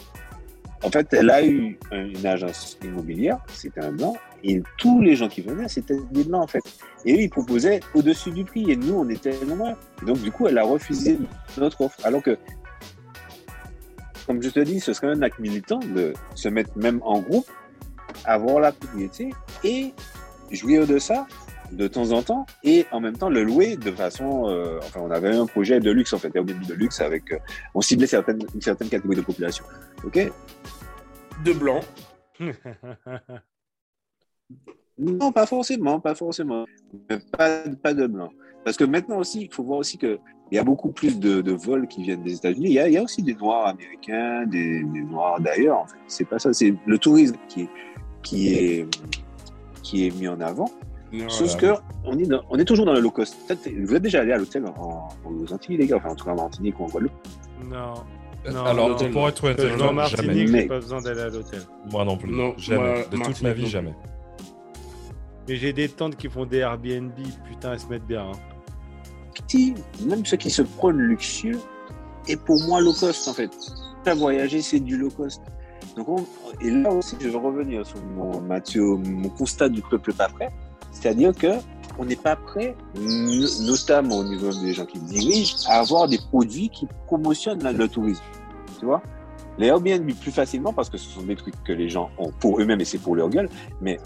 En fait, elle a eu un- une agence immobilière, c'était un blanc, et tous les gens qui venaient, c'était des blancs en fait. Et eux, ils proposaient au-dessus du prix, et nous, on était loin. Donc, du coup, elle a refusé notre offre. Alors que, comme je te dis, ce serait un acte militant de se mettre même en groupe, avoir la propriété et jouir de ça de temps en temps et en même temps le louer de façon euh, enfin on avait un projet de luxe en fait Airbnb de luxe avec euh, on ciblait certaines une certaine catégorie de population ok? De blanc. non pas forcément pas forcément Mais pas pas de blanc parce que maintenant aussi il faut voir aussi que il y a beaucoup plus de, de vols qui viennent des États-Unis il y a, il y a aussi des noirs américains des, des noirs d'ailleurs en fait c'est pas ça c'est le tourisme qui est qui est qui est mis en avant Sauf que on est, dans- on est toujours dans le low cost. Vous êtes déjà allé à l'hôtel en, aux Antilles, les gars, enfin en tout cas en Martinique ou en Guadeloupe. Non. Non, Alors, pour être honnête, toi, jamais. Martinique, j'ai Mais- pas besoin d'aller à l'hôtel. Moi non plus. Non, jamais. moi, de toute Martinique ma non vie, jamais. Mais j'ai des tantes qui font des Airbnb, putain, elles se mettent bien. hein. Même ceux qui se prônent luxueux, est pour moi low cost en fait. À voyager, c'est du low cost. Donc on- et là aussi, je vais revenir sur mon, Mathieu, mon constat du peuple pas prêt. C'est-à-dire que on n'est pas prêt, no- notamment au niveau des gens qui dirigent, à avoir des produits qui promotionnent le tourisme. Tu vois? Les Airbnb plus facilement parce que ce sont des trucs que les gens ont pour eux-mêmes et c'est pour leur gueule, mais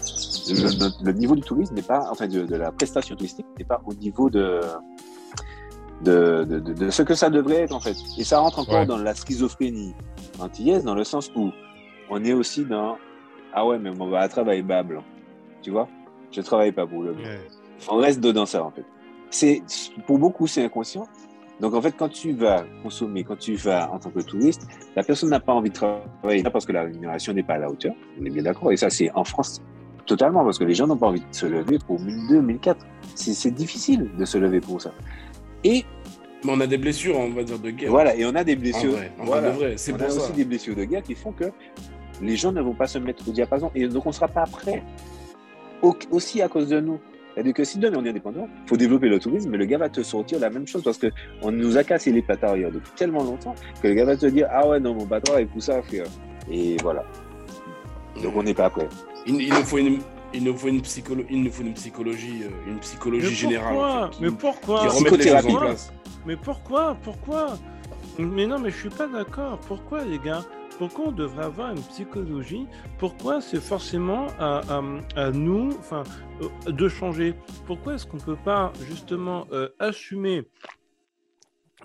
le, niveau du tourisme n'est pas, enfin de, de la prestation touristique n'est pas au niveau de, de, de, de- de ce que ça devrait être en fait. Et ça rentre encore Ouais. dans la schizophrénie antillaise dans le sens où on est aussi dans ah ouais mais on va travailler bas blanc, tu vois Je travaille pas pour le blanc. Ouais. On reste dedans ça en fait. C'est pour beaucoup c'est inconscient. Donc en fait quand tu vas consommer, quand tu vas en tant que touriste, la personne n'a pas envie de travailler là parce que la rémunération n'est pas à la hauteur. On est bien d'accord. Et ça c'est en France totalement parce que les gens n'ont pas envie de se lever pour 1002, 1004. C'est difficile de se lever pour ça. Et Mais on a des blessures, on va dire, de guerre. voilà, et on a des En blessures. vrai, en voilà. vrai, de vrai, c'est on pour a ça. aussi des blessures de guerre qui font que les gens ne vont pas se mettre au diapason et donc on ne sera pas prêt. Au- aussi à cause de nous. C'est-à-dire que si demain on est indépendant, il faut développer le tourisme, mais le gars va te sortir la même chose parce que on nous a cassé les pattes arrière depuis tellement longtemps que le gars va te dire Ah ouais, non, mon patron, il pousse ça, frère. Et voilà. Donc on n'est pas prêt. Il, il nous faut une, il nous faut une, psycholo- il nous faut une psychologie, euh, une psychologie Mais générale. pourquoi en fait, qui- Mais pourquoi qui remette les choses en Psychothérapie. place. Mais pourquoi Pourquoi? Mais non, mais je suis pas d'accord. Pourquoi, les gars? Pourquoi on devrait avoir une psychologie? Pourquoi c'est forcément à, à- à nous enfin, euh, de changer? Pourquoi est-ce qu'on peut pas justement euh, assumer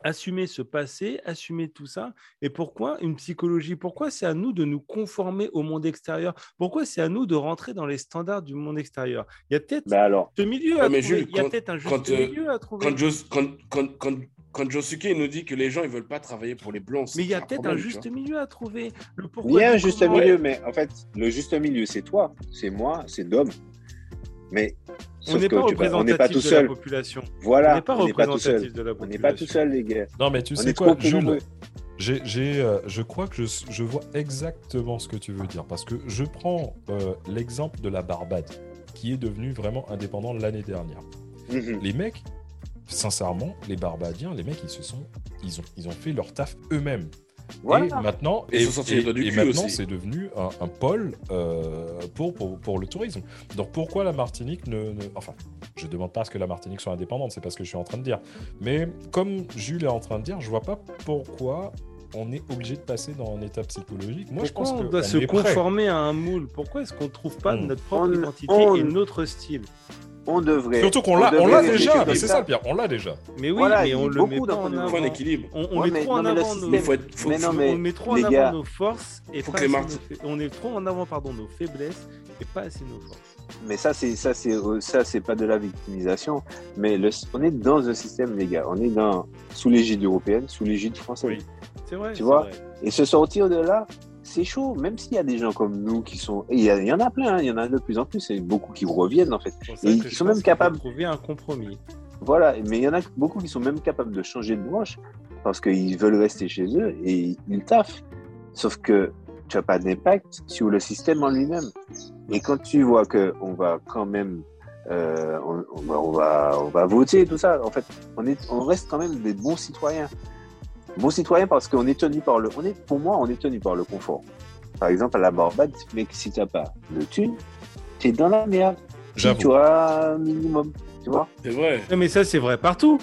assumer ce passé, assumer tout ça? Et pourquoi une psychologie? Pourquoi c'est à nous de nous conformer au monde extérieur? Pourquoi c'est à nous de rentrer dans les standards du monde extérieur? Il y a peut-être Bah alors, ce milieu à mais trouver. Jules, Il y a peut-être un juste quand, euh, milieu à trouver. Quand, Jos- quand, quand, quand, Josuke nous dit que les gens ils veulent pas travailler pour les blancs, c'est Mais il y a peut-être un juste milieu à trouver. Le il y a un juste comment. milieu, mais en fait, le juste milieu, c'est toi, c'est moi, c'est Dom. Mais On n'est pas on représentatif pas tout de la seul. population. Voilà, on n'est pas on seul. représentatif de la On population. n'est pas tout seul, les gars. Non, mais tu On sais quoi, Jules? euh, Je crois que je, je vois exactement ce que tu veux dire. Parce que je prends euh, l'exemple de la Barbade, qui est devenue vraiment indépendante l'année dernière. Mhm. Les mecs, sincèrement, les Barbadiens, les mecs, ils se sont, ils ont, ils ont fait leur taf eux-mêmes. Voilà. Et maintenant, Et maintenant c'est devenu un, un pôle euh, pour, pour, pour le tourisme. Donc pourquoi la Martinique ne, ne- Enfin, je demande pas à ce que la Martinique soit indépendante, c'est pas ce que je suis en train de dire. Mais comme Jules est en train de dire, je vois pas pourquoi on est obligé de passer dans un état psychologique. Moi, je Pourquoi pense on que doit on se prêt. conformer à un moule? Pourquoi est-ce qu'on ne trouve pas notre propre On- identité on- et notre style? On devrait. Surtout qu'on on l'a, on l'a déjà. c'est ça le pire, on l'a déjà. Mais oui, Voilà, mais on le met pas en avant. faut un équilibre. On, on Ouais, met mais- trop en avant nos... faut être. faut- Mais non, faut- mais- on met trop en avant nos forces et pas nos on est trop en avant pardon nos faiblesses et pas assez nos forces. Mais ça, c'est ça, c'est ça, c'est pas de la victimisation. Mais le, on est dans un système, les gars. On est dans sous l'égide européenne, sous l'égide française. Oui. C'est vrai. Tu vois vrai. Et se sortir de là, c'est chaud. Même s'il y a des gens comme nous qui sont, il y, a- il y en a plein. hein, il y en a de plus en plus. Et beaucoup qui reviennent en fait. Et je sont même capables- trouver un compromis. Voilà. Mais il y en a beaucoup qui sont même capables de changer de branche parce qu'ils veulent rester chez eux et ils taffent. Sauf que tu n'as pas d'impact sur le système en lui-même. Et quand tu vois que on va quand même, euh, on, on va, on va, on va voter tout ça. En fait, on est, on reste quand même des bons citoyens. Bons citoyens parce qu'on est tenu par le, on est, pour moi, on est tenu par le confort. Par exemple, à la Barbade, mec, si t'as pas de thunes, t'es dans la merde. J'avoue. tu un minimum, tu vois. C'est vrai. Non, mais ça c'est vrai partout.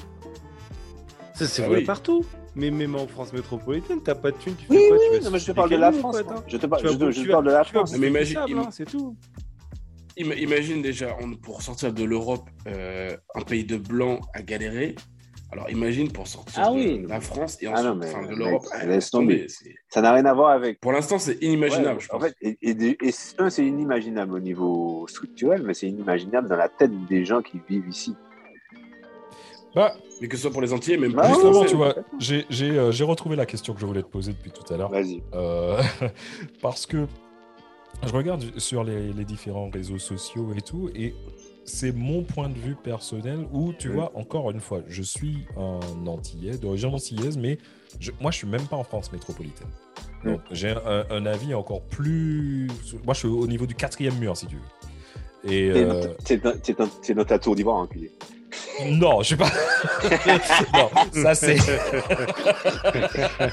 Ça c'est Ah vrai oui. partout. Mais même en France métropolitaine, t'as pas de thunes, tu fais Oui, quoi oui, tu vas oui, non, mais je te parle de la France. Je te, je je vas- parle de la France. Mais imagine- im- hein, c'est tout. Im- Imagine déjà, on- pour sortir de l'Europe, euh, un pays de blancs a galéré. Alors imagine pour sortir Ah de oui. la France et Ah ensuite non, mais enfin, de l'Europe. Ça n'a rien à voir avec. Pour l'instant, c'est inimaginable, Ouais, je pense. En fait, et, et, c'est- inimaginable au niveau structurel, mais c'est inimaginable dans la tête des gens qui vivent ici. Bah, Mais que ce soit pour les Antillais, même Bah oui, justement, tu vois, j'ai j'ai, euh, j'ai retrouvé la question que je voulais te poser depuis tout à l'heure. Vas-y. Euh, parce que je regarde sur les, les différents réseaux sociaux et tout, et c'est mon point de vue personnel où, tu Mm. vois, encore une fois, je suis un Antillais, d'origine antillaise, mais je- moi, je suis même pas en France métropolitaine. Mm. Donc, j'ai un, un avis encore plus. Moi, je suis au niveau du quatrième mur, si tu veux. Et euh, t'es dans- ta tour d'ivoire, enculé. Non, je suis pas. non, ça c'est.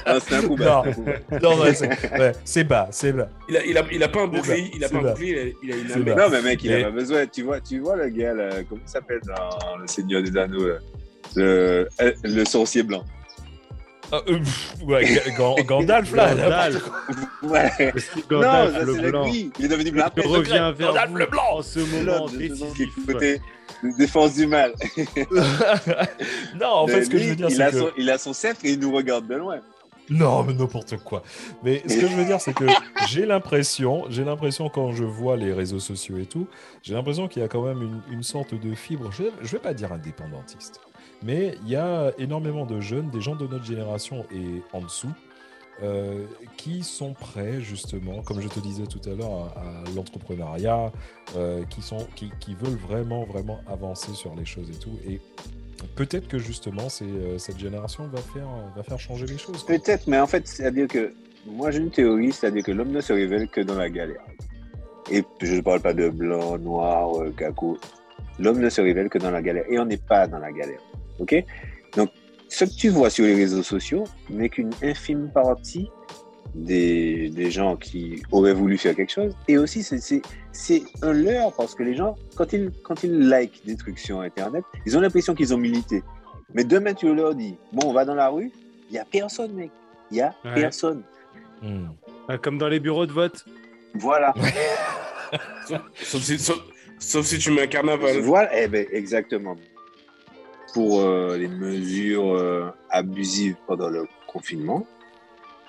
Ah, c'est un coup bas. bas. Non, non, c'est ouais, c'est bas, c'est bas. Il a, il, a, il a pas un bouclier, il a pas un bouclier, il a, une. Non, mais mec, il Mais- a pas besoin. Tu vois, tu vois le gars, là, comment il s'appelle dans Le Seigneur des Anneaux là le, euh, le sorcier blanc. Ah, euh, ouais, Ga- Ga- Gandalf là. Gandalf, Ouais. c'est non, Gandalf ça, le blanc. gris. Il est devenu blanc. Je reviens vers Gandalf vous le blanc. en ce moment décisif. Défense du mal. non, en fait, ce que Lui, je veux dire, c'est que. son, il a son sceptre et il nous regarde de loin. Non, mais n'importe quoi. Mais ce que je veux dire, c'est que j'ai l'impression, j'ai l'impression quand je vois les réseaux sociaux et tout, j'ai l'impression qu'il y a quand même une, une sorte de fibre. Je, je vais pas dire indépendantiste, mais il y a énormément de jeunes, des gens de notre génération et en dessous, euh, qui sont prêts justement, comme je te disais tout à l'heure, à, à l'entrepreneuriat, euh, qui qui, veulent vraiment, vraiment avancer sur les choses et tout. Et peut-être que justement, c'est, euh, cette génération va faire, va faire changer les choses. Peut-être, mais en fait, c'est-à-dire que moi j'ai une théorie, c'est-à-dire que l'homme ne se révèle que dans la galère. Et je ne parle pas de blanc, noir, caco. L'homme ne se révèle que dans la galère. Et on n'est pas dans la galère. OK? Ce que tu vois sur les réseaux sociaux n'est qu'une infime partie des, des gens qui auraient voulu faire quelque chose. Et aussi, c'est- un leurre parce que les gens, quand ils, quand ils likent des trucs sur Internet, ils ont l'impression qu'ils ont milité. Mais demain, tu leur dis, bon, on va dans la rue, il n'y a personne, mec. Il n'y a Ouais. personne. Hmm. Ah, Comme dans les bureaux de vote. Voilà. Sauf, sauf si, sauf, sauf si tu mets un carnaval. Voilà, eh ben, exactement. Pour euh, les mesures euh, abusives pendant le confinement,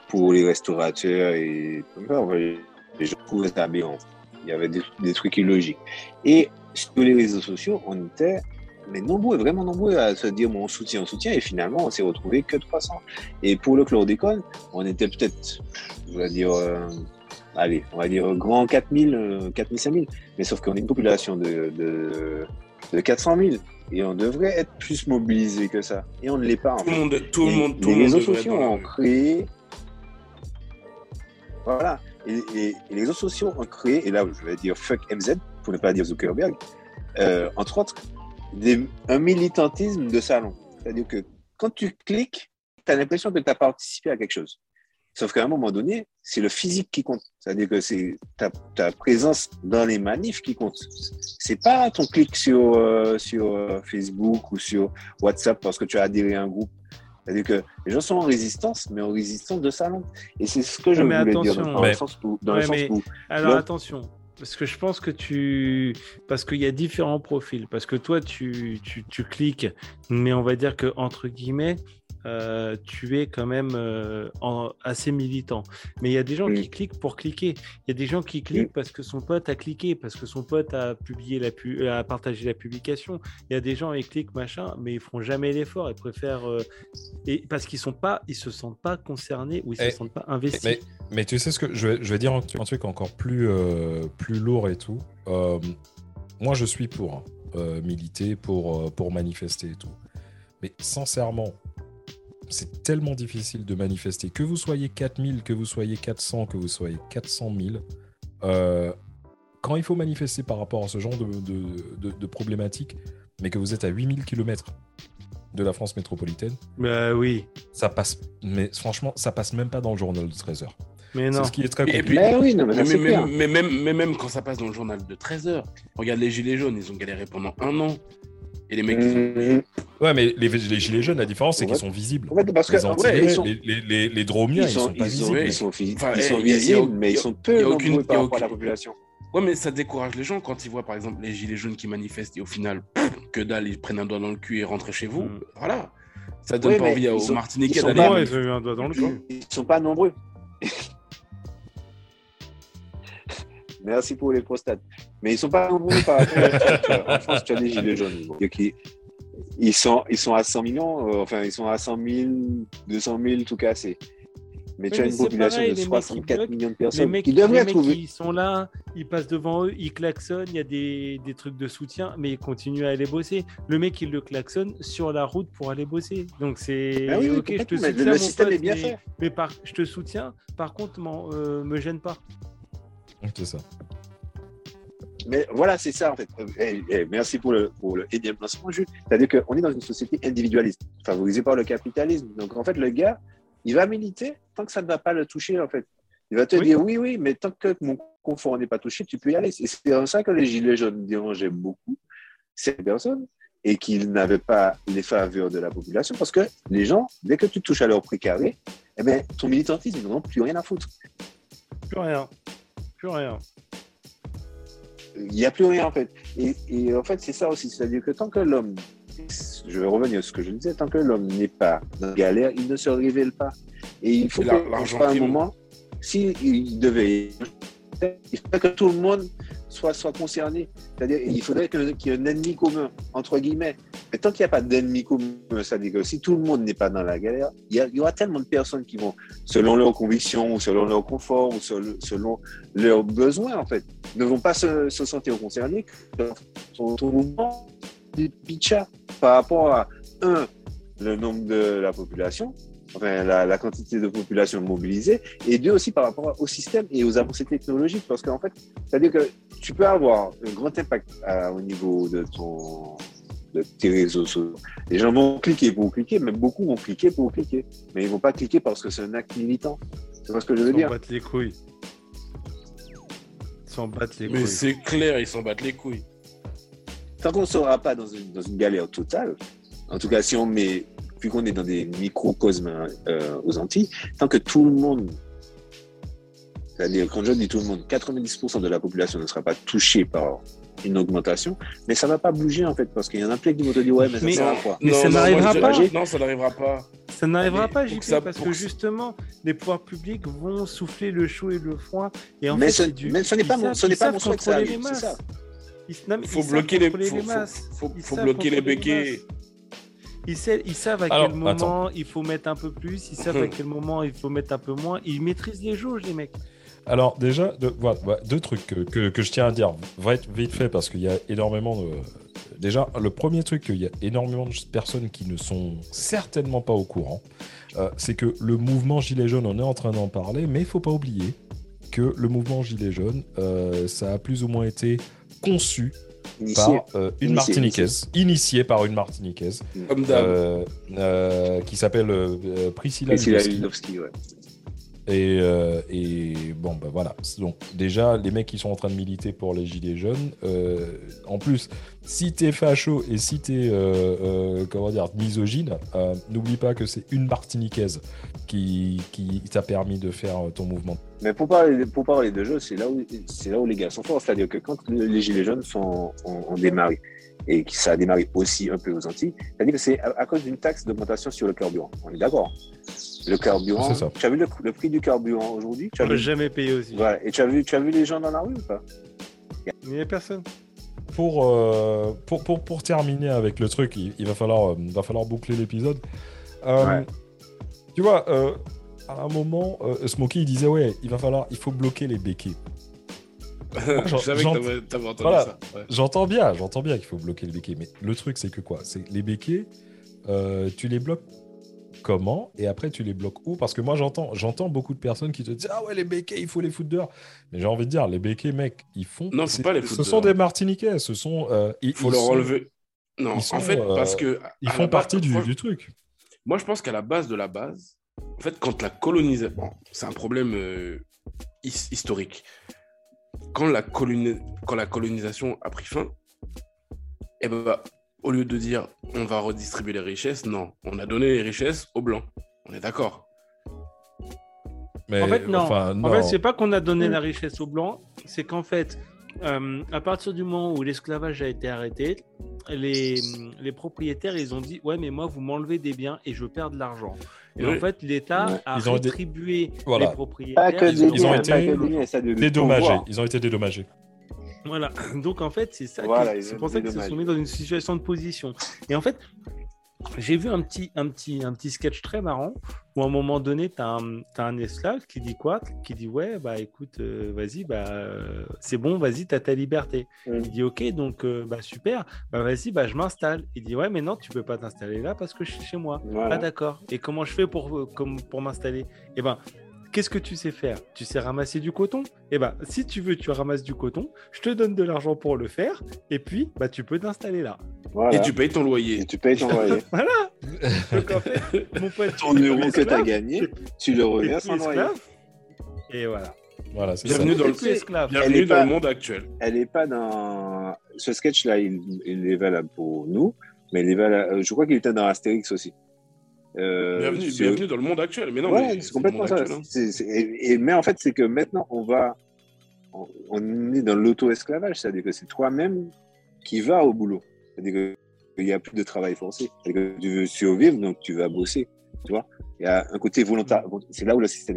pour les restaurateurs et ouais, les gens ça aberrant. Il y avait des, des trucs illogiques. Et sur les réseaux sociaux, on était mais nombreux, vraiment nombreux à se dire bon, on soutient, on soutient, et finalement, on s'est retrouvé que 300. Et pour le chlordécone, on était peut-être, je vais dire, euh, allez, on va dire grand 4000, euh, 4000, 5000. Mais sauf qu'on est une population de, de, de 400 000 et on devrait être plus mobilisé que ça. Et on ne l'est pas. En Tout le monde, tout le monde, tout les le monde réseaux sociaux ont créé. Voilà. Et, et- et les réseaux sociaux ont créé, et là je vais dire fuck MZ, pour ne pas dire Zuckerberg, euh, entre autres, des- un militantisme de salon. C'est-à-dire que quand tu cliques, tu as l'impression que tu as participé à quelque chose. Sauf qu'à un moment donné, c'est le physique qui compte. C'est-à-dire que c'est ta, ta, présence dans les manifs qui compte. C'est pas ton clic sur, euh, sur euh, Facebook ou sur WhatsApp parce que tu as adhéré à un groupe. C'est-à-dire que les gens sont en résistance, mais en résistance de salon. Et c'est ce que je mais voulais attention, dire dans, le sens où, dans Ouais, le sens mais- où Alors Là- attention, parce que je pense que tu. Parce qu'il y a différents profils. Parce que toi, tu, tu, tu cliques, mais on va dire que, entre guillemets, euh, tu es quand même euh, en- assez militant. Mais il y a des gens qui cliquent pour cliquer. Il y a des gens qui cliquent parce que son pote a cliqué, parce que son pote a publié la pu- a partagé la publication. Il y a des gens ils cliquent machin, mais ils feront jamais l'effort. Ils préfèrent euh, et parce qu'ils sont pas, ils se sentent pas concernés ou ils Eh, se sentent pas investis. Mais, mais tu sais ce que je vais, je vais dire un, truc- un truc encore plus, euh, plus lourd et tout. Euh, moi, je suis pour hein, euh, militer, pour, euh, pour manifester et tout. Mais sincèrement, c'est tellement difficile de manifester. Que vous soyez 4000, que vous soyez 400, que vous soyez 400 000, euh, quand il faut manifester par rapport à ce genre de, de, de- de problématiques, mais que vous êtes à 8000 km de la France métropolitaine, Bah oui, ça passe, mais franchement, ça passe même pas dans le journal de 13 heures. mais non. C'est ce qui est très Et puis- Mais oui, non, mais ça, Mais, c'est mais- clair. mais même, mais même quand ça passe dans le journal de 13h, regarde les Gilets jaunes, ils ont galéré pendant un an. Et les mecs, Mhm. Ouais, mais les, les gilets jaunes, la différence, c'est qu'ils sont visibles. En fait, parce que Les ils sont, les, les, les, les dromiens, ils ils sont, sont pas ils sont, visibles. ils sont, Enfin, ils sont eh, a- visibles, mais ils sont peu nombreux par rapport à la population. Ouais, mais ça décourage les gens quand ils voient, par exemple, les gilets jaunes qui manifestent et au final, pff, que dalle, ils prennent un doigt dans le cul et rentrent chez vous. Mm. Voilà. Ça donne pas envie aux Martiniquais d'aller. Ils sont pas nombreux. Merci pour les prostates. Mais ils sont pas nombreux par rapport à... En France, tu as des gilets jaunes. Donc, ils, ils sont, ils sont à 100 millions, euh, enfin, ils sont à 100 000, 200 000, tout cassé. Mais tu as mais une population pareil, de les mecs, 64 ils millions de Les personnes mecs, qui les devraient mecs, trouver. ils sont là, ils passent devant eux, ils klaxonnent, il y a des, des trucs de soutien, mais ils continuent à aller bosser. Le mec, il le klaxonne sur la route pour aller bosser. Donc c'est Ah oui, ok, je te soutiens, le mon système pote, est bien mais, fait. mais par, je te soutiens. Par contre, m'en- euh, me gêne pas. C'est ça. Mais voilà, c'est ça en fait. Eh, eh, merci pour le, pour le énième lancement, Jules. C'est-à-dire qu'on est dans une société individualiste, favorisée par le capitalisme. Donc en fait, le gars, il va militer tant que ça ne va pas le toucher en fait. Il va te Oui. dire oui, oui, mais tant que mon confort n'est pas touché, tu peux y aller. Et c'est en ça que les Gilets jaunes dérangeaient beaucoup ces personnes et qu'ils n'avaient pas les faveurs de la population parce que les gens, dès que tu touches à leur précaré, eh ben, ton militantisme, ils n'en ont plus rien à foutre. Plus rien. Plus rien. il n'y a plus rien en fait. Et, et en fait, c'est ça aussi. C'est-à-dire que tant que l'homme, je vais revenir à ce que je disais, tant que l'homme n'est pas dans la galère, il ne se révèle pas. Et il faut Et la- que, l'argent à un moment, s'il il devait, il faudrait que tout le monde soit, soit concerné. C'est-à-dire il faudrait qu'il y ait un ennemi commun, entre guillemets. Mais tant qu'il n'y a pas d'ennemi commun, c'est-à-dire que si tout le monde n'est pas dans la galère, il y, aura tellement de personnes qui vont, selon leurs convictions, ou selon leur confort, ou selon, leurs besoins, en fait, ne vont pas se, se sentir concernés que son mouvement du pitcha par rapport à, un, le nombre de la population, enfin la, la quantité de population mobilisée, et deux aussi par rapport au système et aux avancées technologiques, parce qu'en fait, c'est-à-dire que tu peux avoir un grand impact à- au niveau de ton de tes réseaux sociaux. Les gens vont cliquer pour cliquer, mais beaucoup vont cliquer pour cliquer. Mais ils vont pas cliquer parce que c'est un acte militant. C'est pas ce que je veux Ils s'en dire? battent les couilles. Ils s'en battent les Mais couilles. c'est clair, ils s'en battent les couilles. tant qu'on ne sera pas dans une, dans une galère totale, en tout cas, si on met, qu'on est dans des microcosmes euh, aux Antilles, tant que tout le monde, c'est-à-dire, quand je dis tout le monde, 90% de la population ne sera pas touchée par une augmentation, mais ça ne va pas bouger en fait, parce qu'il y en a plein qui vont te dire, ouais, mais ça Mais- à quoi? Mais ça n'arrivera pas. Non, ça n'arrivera pas. Ça n'arrivera pas, JP, que ça- parce que que- justement, les pouvoirs publics vont souffler le chaud et le froid. Et en Mais fait, ce- c'est du- mais ce n'est pas mon- ce n'est pas mon souhait que ça arrive, c'est ça. mais Faut bloquer les, les faut- bloquer les béquets. Ils, savent, ils savent à Alors, quel moment attends. il faut mettre un peu plus, ils savent à quel moment il faut mettre un peu moins. Ils maîtrisent les jauges, les mecs. Alors déjà, voilà, voilà, deux trucs que, que- que je tiens à dire vite, vite fait parce qu'il y a énormément de... Déjà, le premier truc, qu'il y a énormément de personnes qui ne sont certainement pas au courant, euh, c'est que le mouvement Gilet jaune, on est en train d'en parler, mais il faut pas oublier que le mouvement Gilet jaune, euh, ça a plus ou moins été conçu Initié. par euh, une Initié, Martiniquaise, initié. Par une Martiniquaise, Comme euh, euh, qui s'appelle euh, euh, Priscilla Priscilla ouais. Et, euh, et bon, bah voilà. Donc, déjà, les mecs qui sont en train de militer pour les Gilets jaunes, euh, en plus, si t'es facho et si t'es, euh, comment dire, misogyne, n'oublie pas que c'est une Martiniquaise qui, qui t'a permis de faire ton mouvement. Mais pour parler, pour parler de jeu, c'est là, où, c'est là où les gars sont forts. C'est-à-dire que quand les Gilets jaunes sont, ont, ont démarré, et que ça a démarré aussi un peu aux Antilles, c'est-à-dire que c'est à, à cause d'une taxe d'augmentation sur le carburant. On est d'accord Le carburant, C'est ça. tu as vu le, le prix du carburant aujourd'hui? Tu as vu, jamais payé aussi. voilà. Et tu as, vu, tu as vu les gens dans la rue ou pas? Il n'y a personne. Pour, euh, pour, pour, pour terminer avec le truc, il, il va, falloir, euh, va falloir boucler l'épisode. Euh, Ouais. Tu vois, euh, à un moment, euh, Smokey il disait Ouais, il va falloir, il faut bloquer les béquets. Voilà. ouais. J'entends bien, j'entends bien qu'il faut bloquer les béquets, mais le truc c'est que quoi? C'est les béquets, euh, tu les bloques comment? Et après tu les bloques où? Parce que moi j'entends, j'entends beaucoup de personnes qui te disent ah ouais les béquets il faut les foutre dehors. Mais j'ai envie de dire les béquets mec ils font. Non, c'est- pas les Ce sont dehors. des Martiniquais, ce sont. euh, Il faut ils leur sont- enlever. Non, sont, en fait, euh, parce que. Ils font partie base- du, moi, du truc. Moi, je pense qu'à la base de la base, en fait, quand la colonisation. Bon, c'est un problème euh, his- historique. Quand la, coloni- quand la colonisation a pris fin, eh ben, au lieu de dire on va redistribuer les richesses, non, on a donné les richesses aux Blancs. On est d'accord. Mais, En fait, non. enfin, En non. fait, c'est pas qu'on a donné Mm. la richesse aux Blancs, c'est qu'en fait, euh, à partir du moment où l'esclavage a été arrêté, les, les propriétaires, ils ont dit Ouais, mais moi, vous m'enlevez des biens et je perds de l'argent. Et Oui. en fait, l'État Ouais. a Ils ont rétribué Voilà. les propriétaires. Pas que Ils des ont- ils ont été des dédommagés. Ils ont été dédommagés. Voilà. Donc, en fait, c'est ça. Voilà, c'est pour ça qu'ils se sont mis dans une situation de position. Et en fait, j'ai vu un petit, un, petit, un petit sketch très marrant où à un moment donné, tu as, un esclave qui dit quoi? Qui dit Ouais, bah écoute, euh, vas-y, bah, euh, c'est bon, vas-y, tu as ta liberté. Mm. Il dit Ok, donc euh, bah, super, bah vas-y, bah, je m'installe. Il dit Ouais, mais non, tu peux pas t'installer là parce que je suis chez moi. Voilà. Ah, d'accord. Et comment je fais pour, comme, pour m'installer? Eh ben, qu'est-ce que tu sais faire? Tu sais ramasser du coton? Eh ben, si tu veux, tu ramasses du coton, je te donne de l'argent pour le faire, et puis, bah, tu peux t'installer là. Voilà. Et tu payes ton loyer. Et tu payes ton loyer. Donc, en fait, mon pote, ton euro que tu as gagné, tu le reviens sans loyer. esclave, Et voilà. Voilà, c'est ça. Bienvenue dans le Bienvenue dans pas- le monde actuel. Elle n'est pas dans. Ce sketch-là, il, il est valable pour nous, mais il est valable... je crois qu'il était dans Astérix aussi. Euh, bienvenue, dans le monde actuel. Mais non, ouais, c'est complètement ça. actuel, hein. Et, et- mais en fait, c'est que maintenant, on va. On, on est dans l'auto-esclavage, c'est-à-dire que c'est toi-même qui vas au boulot. C'est-à-dire qu'il n'y a plus de travail forcé. C'est-à-dire que tu veux survivre, donc tu vas bosser. Tu vois? Il y a un côté volontaire. C'est là où le système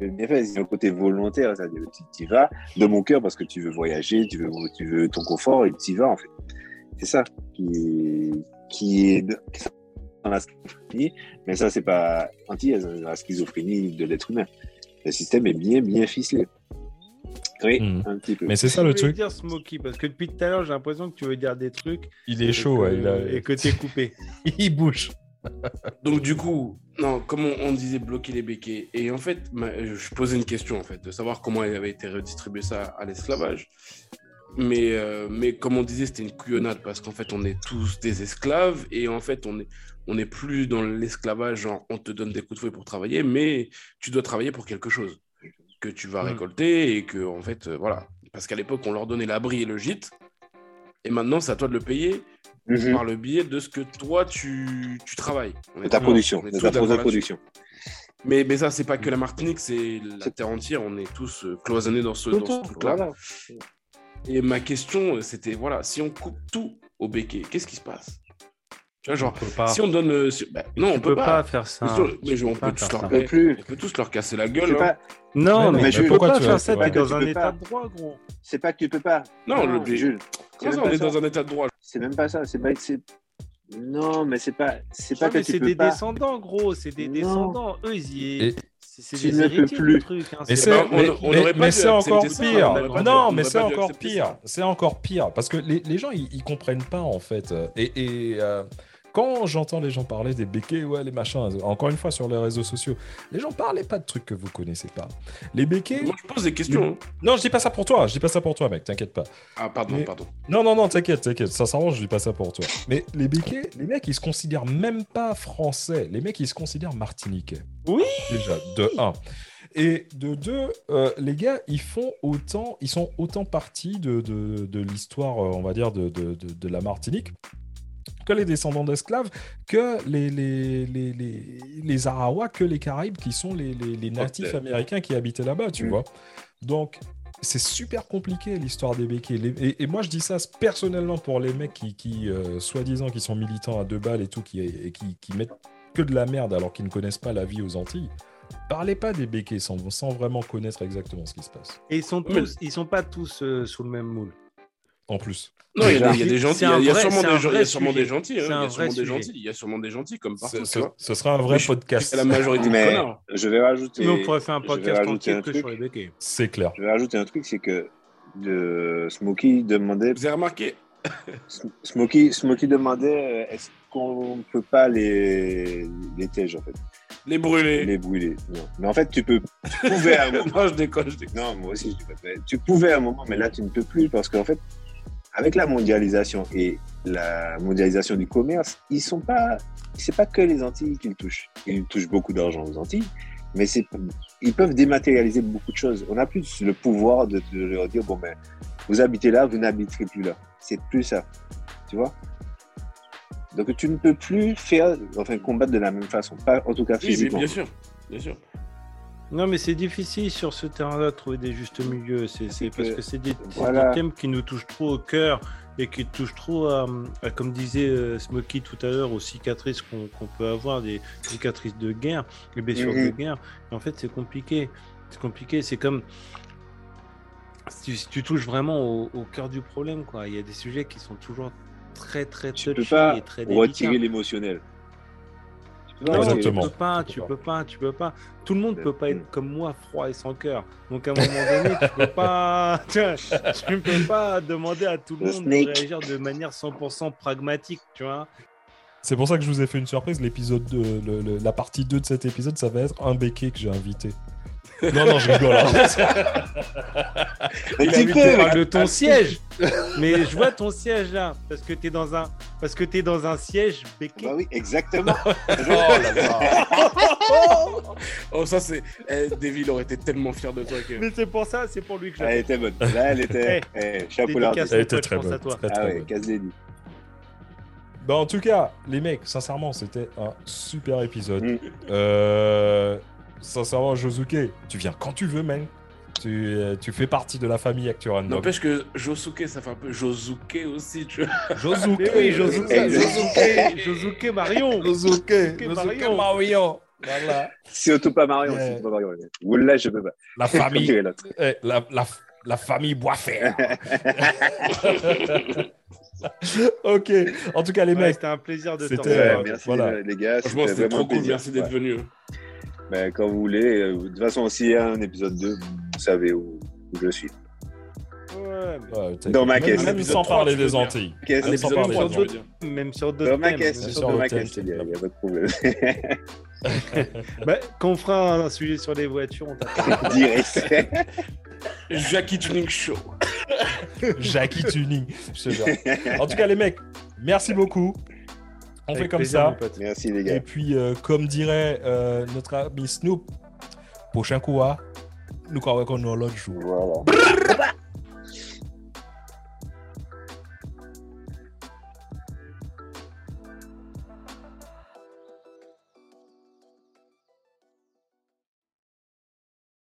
est bien fait. Il y a un côté volontaire, c'est-à-dire que tu y vas de mon cœur parce que tu veux voyager, tu veux, tu veux ton confort et tu y vas, en fait. C'est ça qui, qui est dans la schizophrénie, mais ça, c'est pas anti la schizophrénie de l'être humain. Le système est bien, bien ficelé. Oui, Mm. un petit peu. Mais c'est ça Je le truc. dire Smokey, parce que depuis tout à l'heure, j'ai l'impression que tu veux dire des trucs. Il est chaud, que- ouais, il a- Et que t'es coupé. il bouge. Donc du coup, non, comme on, on disait bloquer les béquets, et en fait, ma- je posais une question en fait, de savoir comment il avait été redistribué ça à l'esclavage. Mais, euh, mais comme on disait, c'était une couillonnade parce qu'en fait, on est tous des esclaves et en fait, on est on n'est plus dans l'esclavage, genre on te donne des coups de fouet pour travailler, mais tu dois travailler pour quelque chose que tu vas Mm. récolter et que en fait, euh, voilà, parce qu'à l'époque, on leur donnait l'abri et le gîte, et maintenant, c'est à toi de le payer Mhm. par le biais de ce que toi tu, tu travailles. On est De ta production, on est ta. Mais, mais ça, c'est pas que la Martinique, c'est la terre entière. On est tous euh, cloisonnés dans ce, dans ce truc-là. Voilà. Et ma question, euh, c'était voilà, si on coupe tout au béquet, qu'est-ce qui se passe? Tu vois, genre, On peut pas. si on donne. euh, si- bah, tu non, on peux peut pas, pas. faire ça. Mais mais je- on peut tous faire leur peut plus. On peut tous leur casser la gueule. hein. pas, Non, Mais mais, mais Jules, peux pourquoi pas tu faire ça, t'es dans un état pas. de droit, gros. c'est pas que tu peux pas. Non. C'est Comment ça, même on pas est ça. dans un état de droit. C'est même pas ça. C'est pas. Non, mais c'est pas. C'est pas que mais c'est peux des pas. descendants, gros. C'est des Non. descendants. Eux, ils y C'est des ne peux héritiers, plus. truc. hein, Mais c'est mais- mais- mais encore ça, pire. non, on mais c'est encore pire. C'est encore pire parce que les, les gens ils, ils comprennent pas en fait. Et, et, euh, quand j'entends les gens parler des béquets, ouais, les machins, encore une fois sur les réseaux sociaux, les gens parlaient pas de trucs que vous connaissez pas. Les béquets. Moi, je pose des questions. hein. Non, je dis pas ça pour toi. Je dis pas ça pour toi, mec. T'inquiète pas. Ah, pardon, Mais- pardon. Non, non, non, t'inquiète, t'inquiète. Sincèrement, je dis pas ça pour toi. Mais les béquets, les mecs, ils se considèrent même pas français. Les mecs, ils se considèrent martiniquais. Oui. Déjà, de 1. Et de deux, euh, les gars, ils font autant, ils sont autant partis de, de, de l'histoire, euh, on va dire, de, de la Martinique que les descendants d'esclaves, que les, les, les, les, les Arawaks, que les Caraïbes, qui sont les, les, les natifs américains qui habitaient là-bas, tu Mm. vois. Donc, c'est super compliqué l'histoire des béquets. Et, et moi, je dis ça personnellement pour les mecs qui, qui euh, soi-disant, qui sont militants à deux balles et tout, qui, et qui, qui mettent que de la merde alors qu'ils ne connaissent pas la vie aux Antilles. Parlez pas des béquets sans, sans vraiment connaître exactement ce qui se passe. Et ils sont tous, ils sont pas tous euh, sous le même moule. En plus. Non, il y, a des- il y a des gentils. c'est Il y a- sûrement des gentils. Il y a sûrement des gentils. Il y a sûrement des gentils comme partout. Ce, sera un vrai Mais podcast. C'est la majorité Mais connards. je vais rajouter. On pourrait faire un podcast entier que sur les béquets. C'est clair. Je vais rajouter un truc, c'est que de Smokey demandait, Vous avez remarqué Smokey, Smokey demandait, euh, est-ce qu'on peut pas les les tèges en fait, Les brûlés. les brûler. Non. Mais en fait, tu peux, tu pouvais à un moment. Non, je déconne, je déconne. Non, moi aussi, je dis pas. mais Tu pouvais à un moment, mais là, tu ne peux plus parce qu'en fait, avec la mondialisation et la mondialisation du commerce, ils sont pas, c'est pas que les Antilles qu'ils touchent. Ils touchent beaucoup d'argent aux Antilles, mais c'est, ils peuvent dématérialiser beaucoup de choses. On n'a plus le pouvoir de, de leur dire bon ben, vous habitez là, vous n'habiterez plus là. C'est plus ça, tu vois. Donc tu ne peux plus faire, enfin combattre de la même façon, pas en tout cas Oui, physiquement. bien sûr. Bien sûr. Non, mais c'est difficile sur ce terrain-là de trouver des justes milieux. C'est que- parce que c'est des, c'est voilà. des thèmes qui nous touchent trop au cœur et qui touchent trop à, à, comme disait euh, Smokey tout à l'heure, aux cicatrices qu'on peut avoir, des cicatrices de guerre, des blessures Mhm. de guerre. Et en fait, c'est compliqué. C'est compliqué. C'est comme si tu, touches vraiment au, au cœur du problème, quoi. Il y a des sujets qui sont toujours très, très Tu peux pas et très retirer l'émotionnel. Non, Exactement. tu peux pas, Tu peux pas, tu peux pas. Tout le monde peut pas être comme moi, froid et sans cœur. Donc à un moment donné, tu peux pas, tu tu peux pas demander à tout le Le monde snake. de réagir de manière 100% pragmatique, tu vois. C'est pour ça que je vous ai fait une surprise. L'épisode 2, le- le- la partie 2 de cet épisode, ça va être un béquet que j'ai invité. Non, non, je rigole. hein. Un Il petit tu peu, parles de ton siège, mais je vois ton siège là, parce que t'es dans un, parce que t'es dans un siège béquet. Bah oui, exactement. Oh là là. Oh, ça, c'est. Eh, il aurait été tellement fier de toi que. Mais c'est pour ça, c'est pour lui que je. Elle était bonne. Là, elle était. Eh, chapeau Dédicace. l'artiste. Elle était très bonne. à toi. Très, Ah ouais. Bah, en tout cas, les mecs, sincèrement, c'était un super épisode. Mm. Euh, sincèrement, Josuke, tu viens quand tu veux, man. Tu, euh, tu fais partie de la famille Actu Random. N'empêche que Josuke, ça fait un peu Josuke aussi, tu vois. Josuke, oui, Josuke, Josuke, Josuke Marion. Josuke, Josuke Josuke Marion. Mario. Voilà. Surtout pas Marion. Ouais. surtout pas Marion. Oula, je peux pas. La famille, eh, la, la, la famille Boisfer. ok. En tout cas, les Ouais, mecs, C'était un plaisir de te euh, merci voilà. euh, les gars. Franchement, c'était trop cool. plaisir. Merci d'être Ouais. venu. Ben, quand vous voulez. euh, De toute façon, s'il y a un épisode 2, vous savez où, où je suis. Ouais, mais- Dans ma même, caisse. Même Épisode sans parler des. Antilles. Même que sans parler sur d'autres-. Même sur d'autres Dans ma caisse, même ma il n'y a, il y a pas de problème. Bah, quand on fera un sujet sur les voitures, on t'appelle. Direct. Jackie Tuning Show. Jackie Tuning. je te jure. En tout cas, les mecs, merci beaucoup. On Avec fait comme plaisir, ça. mon pote. Merci les Et gars. puis, euh, comme dirait euh, notre ami Snoop, prochain coup, hein, nous croyons qu'on est l'autre jour. Voilà.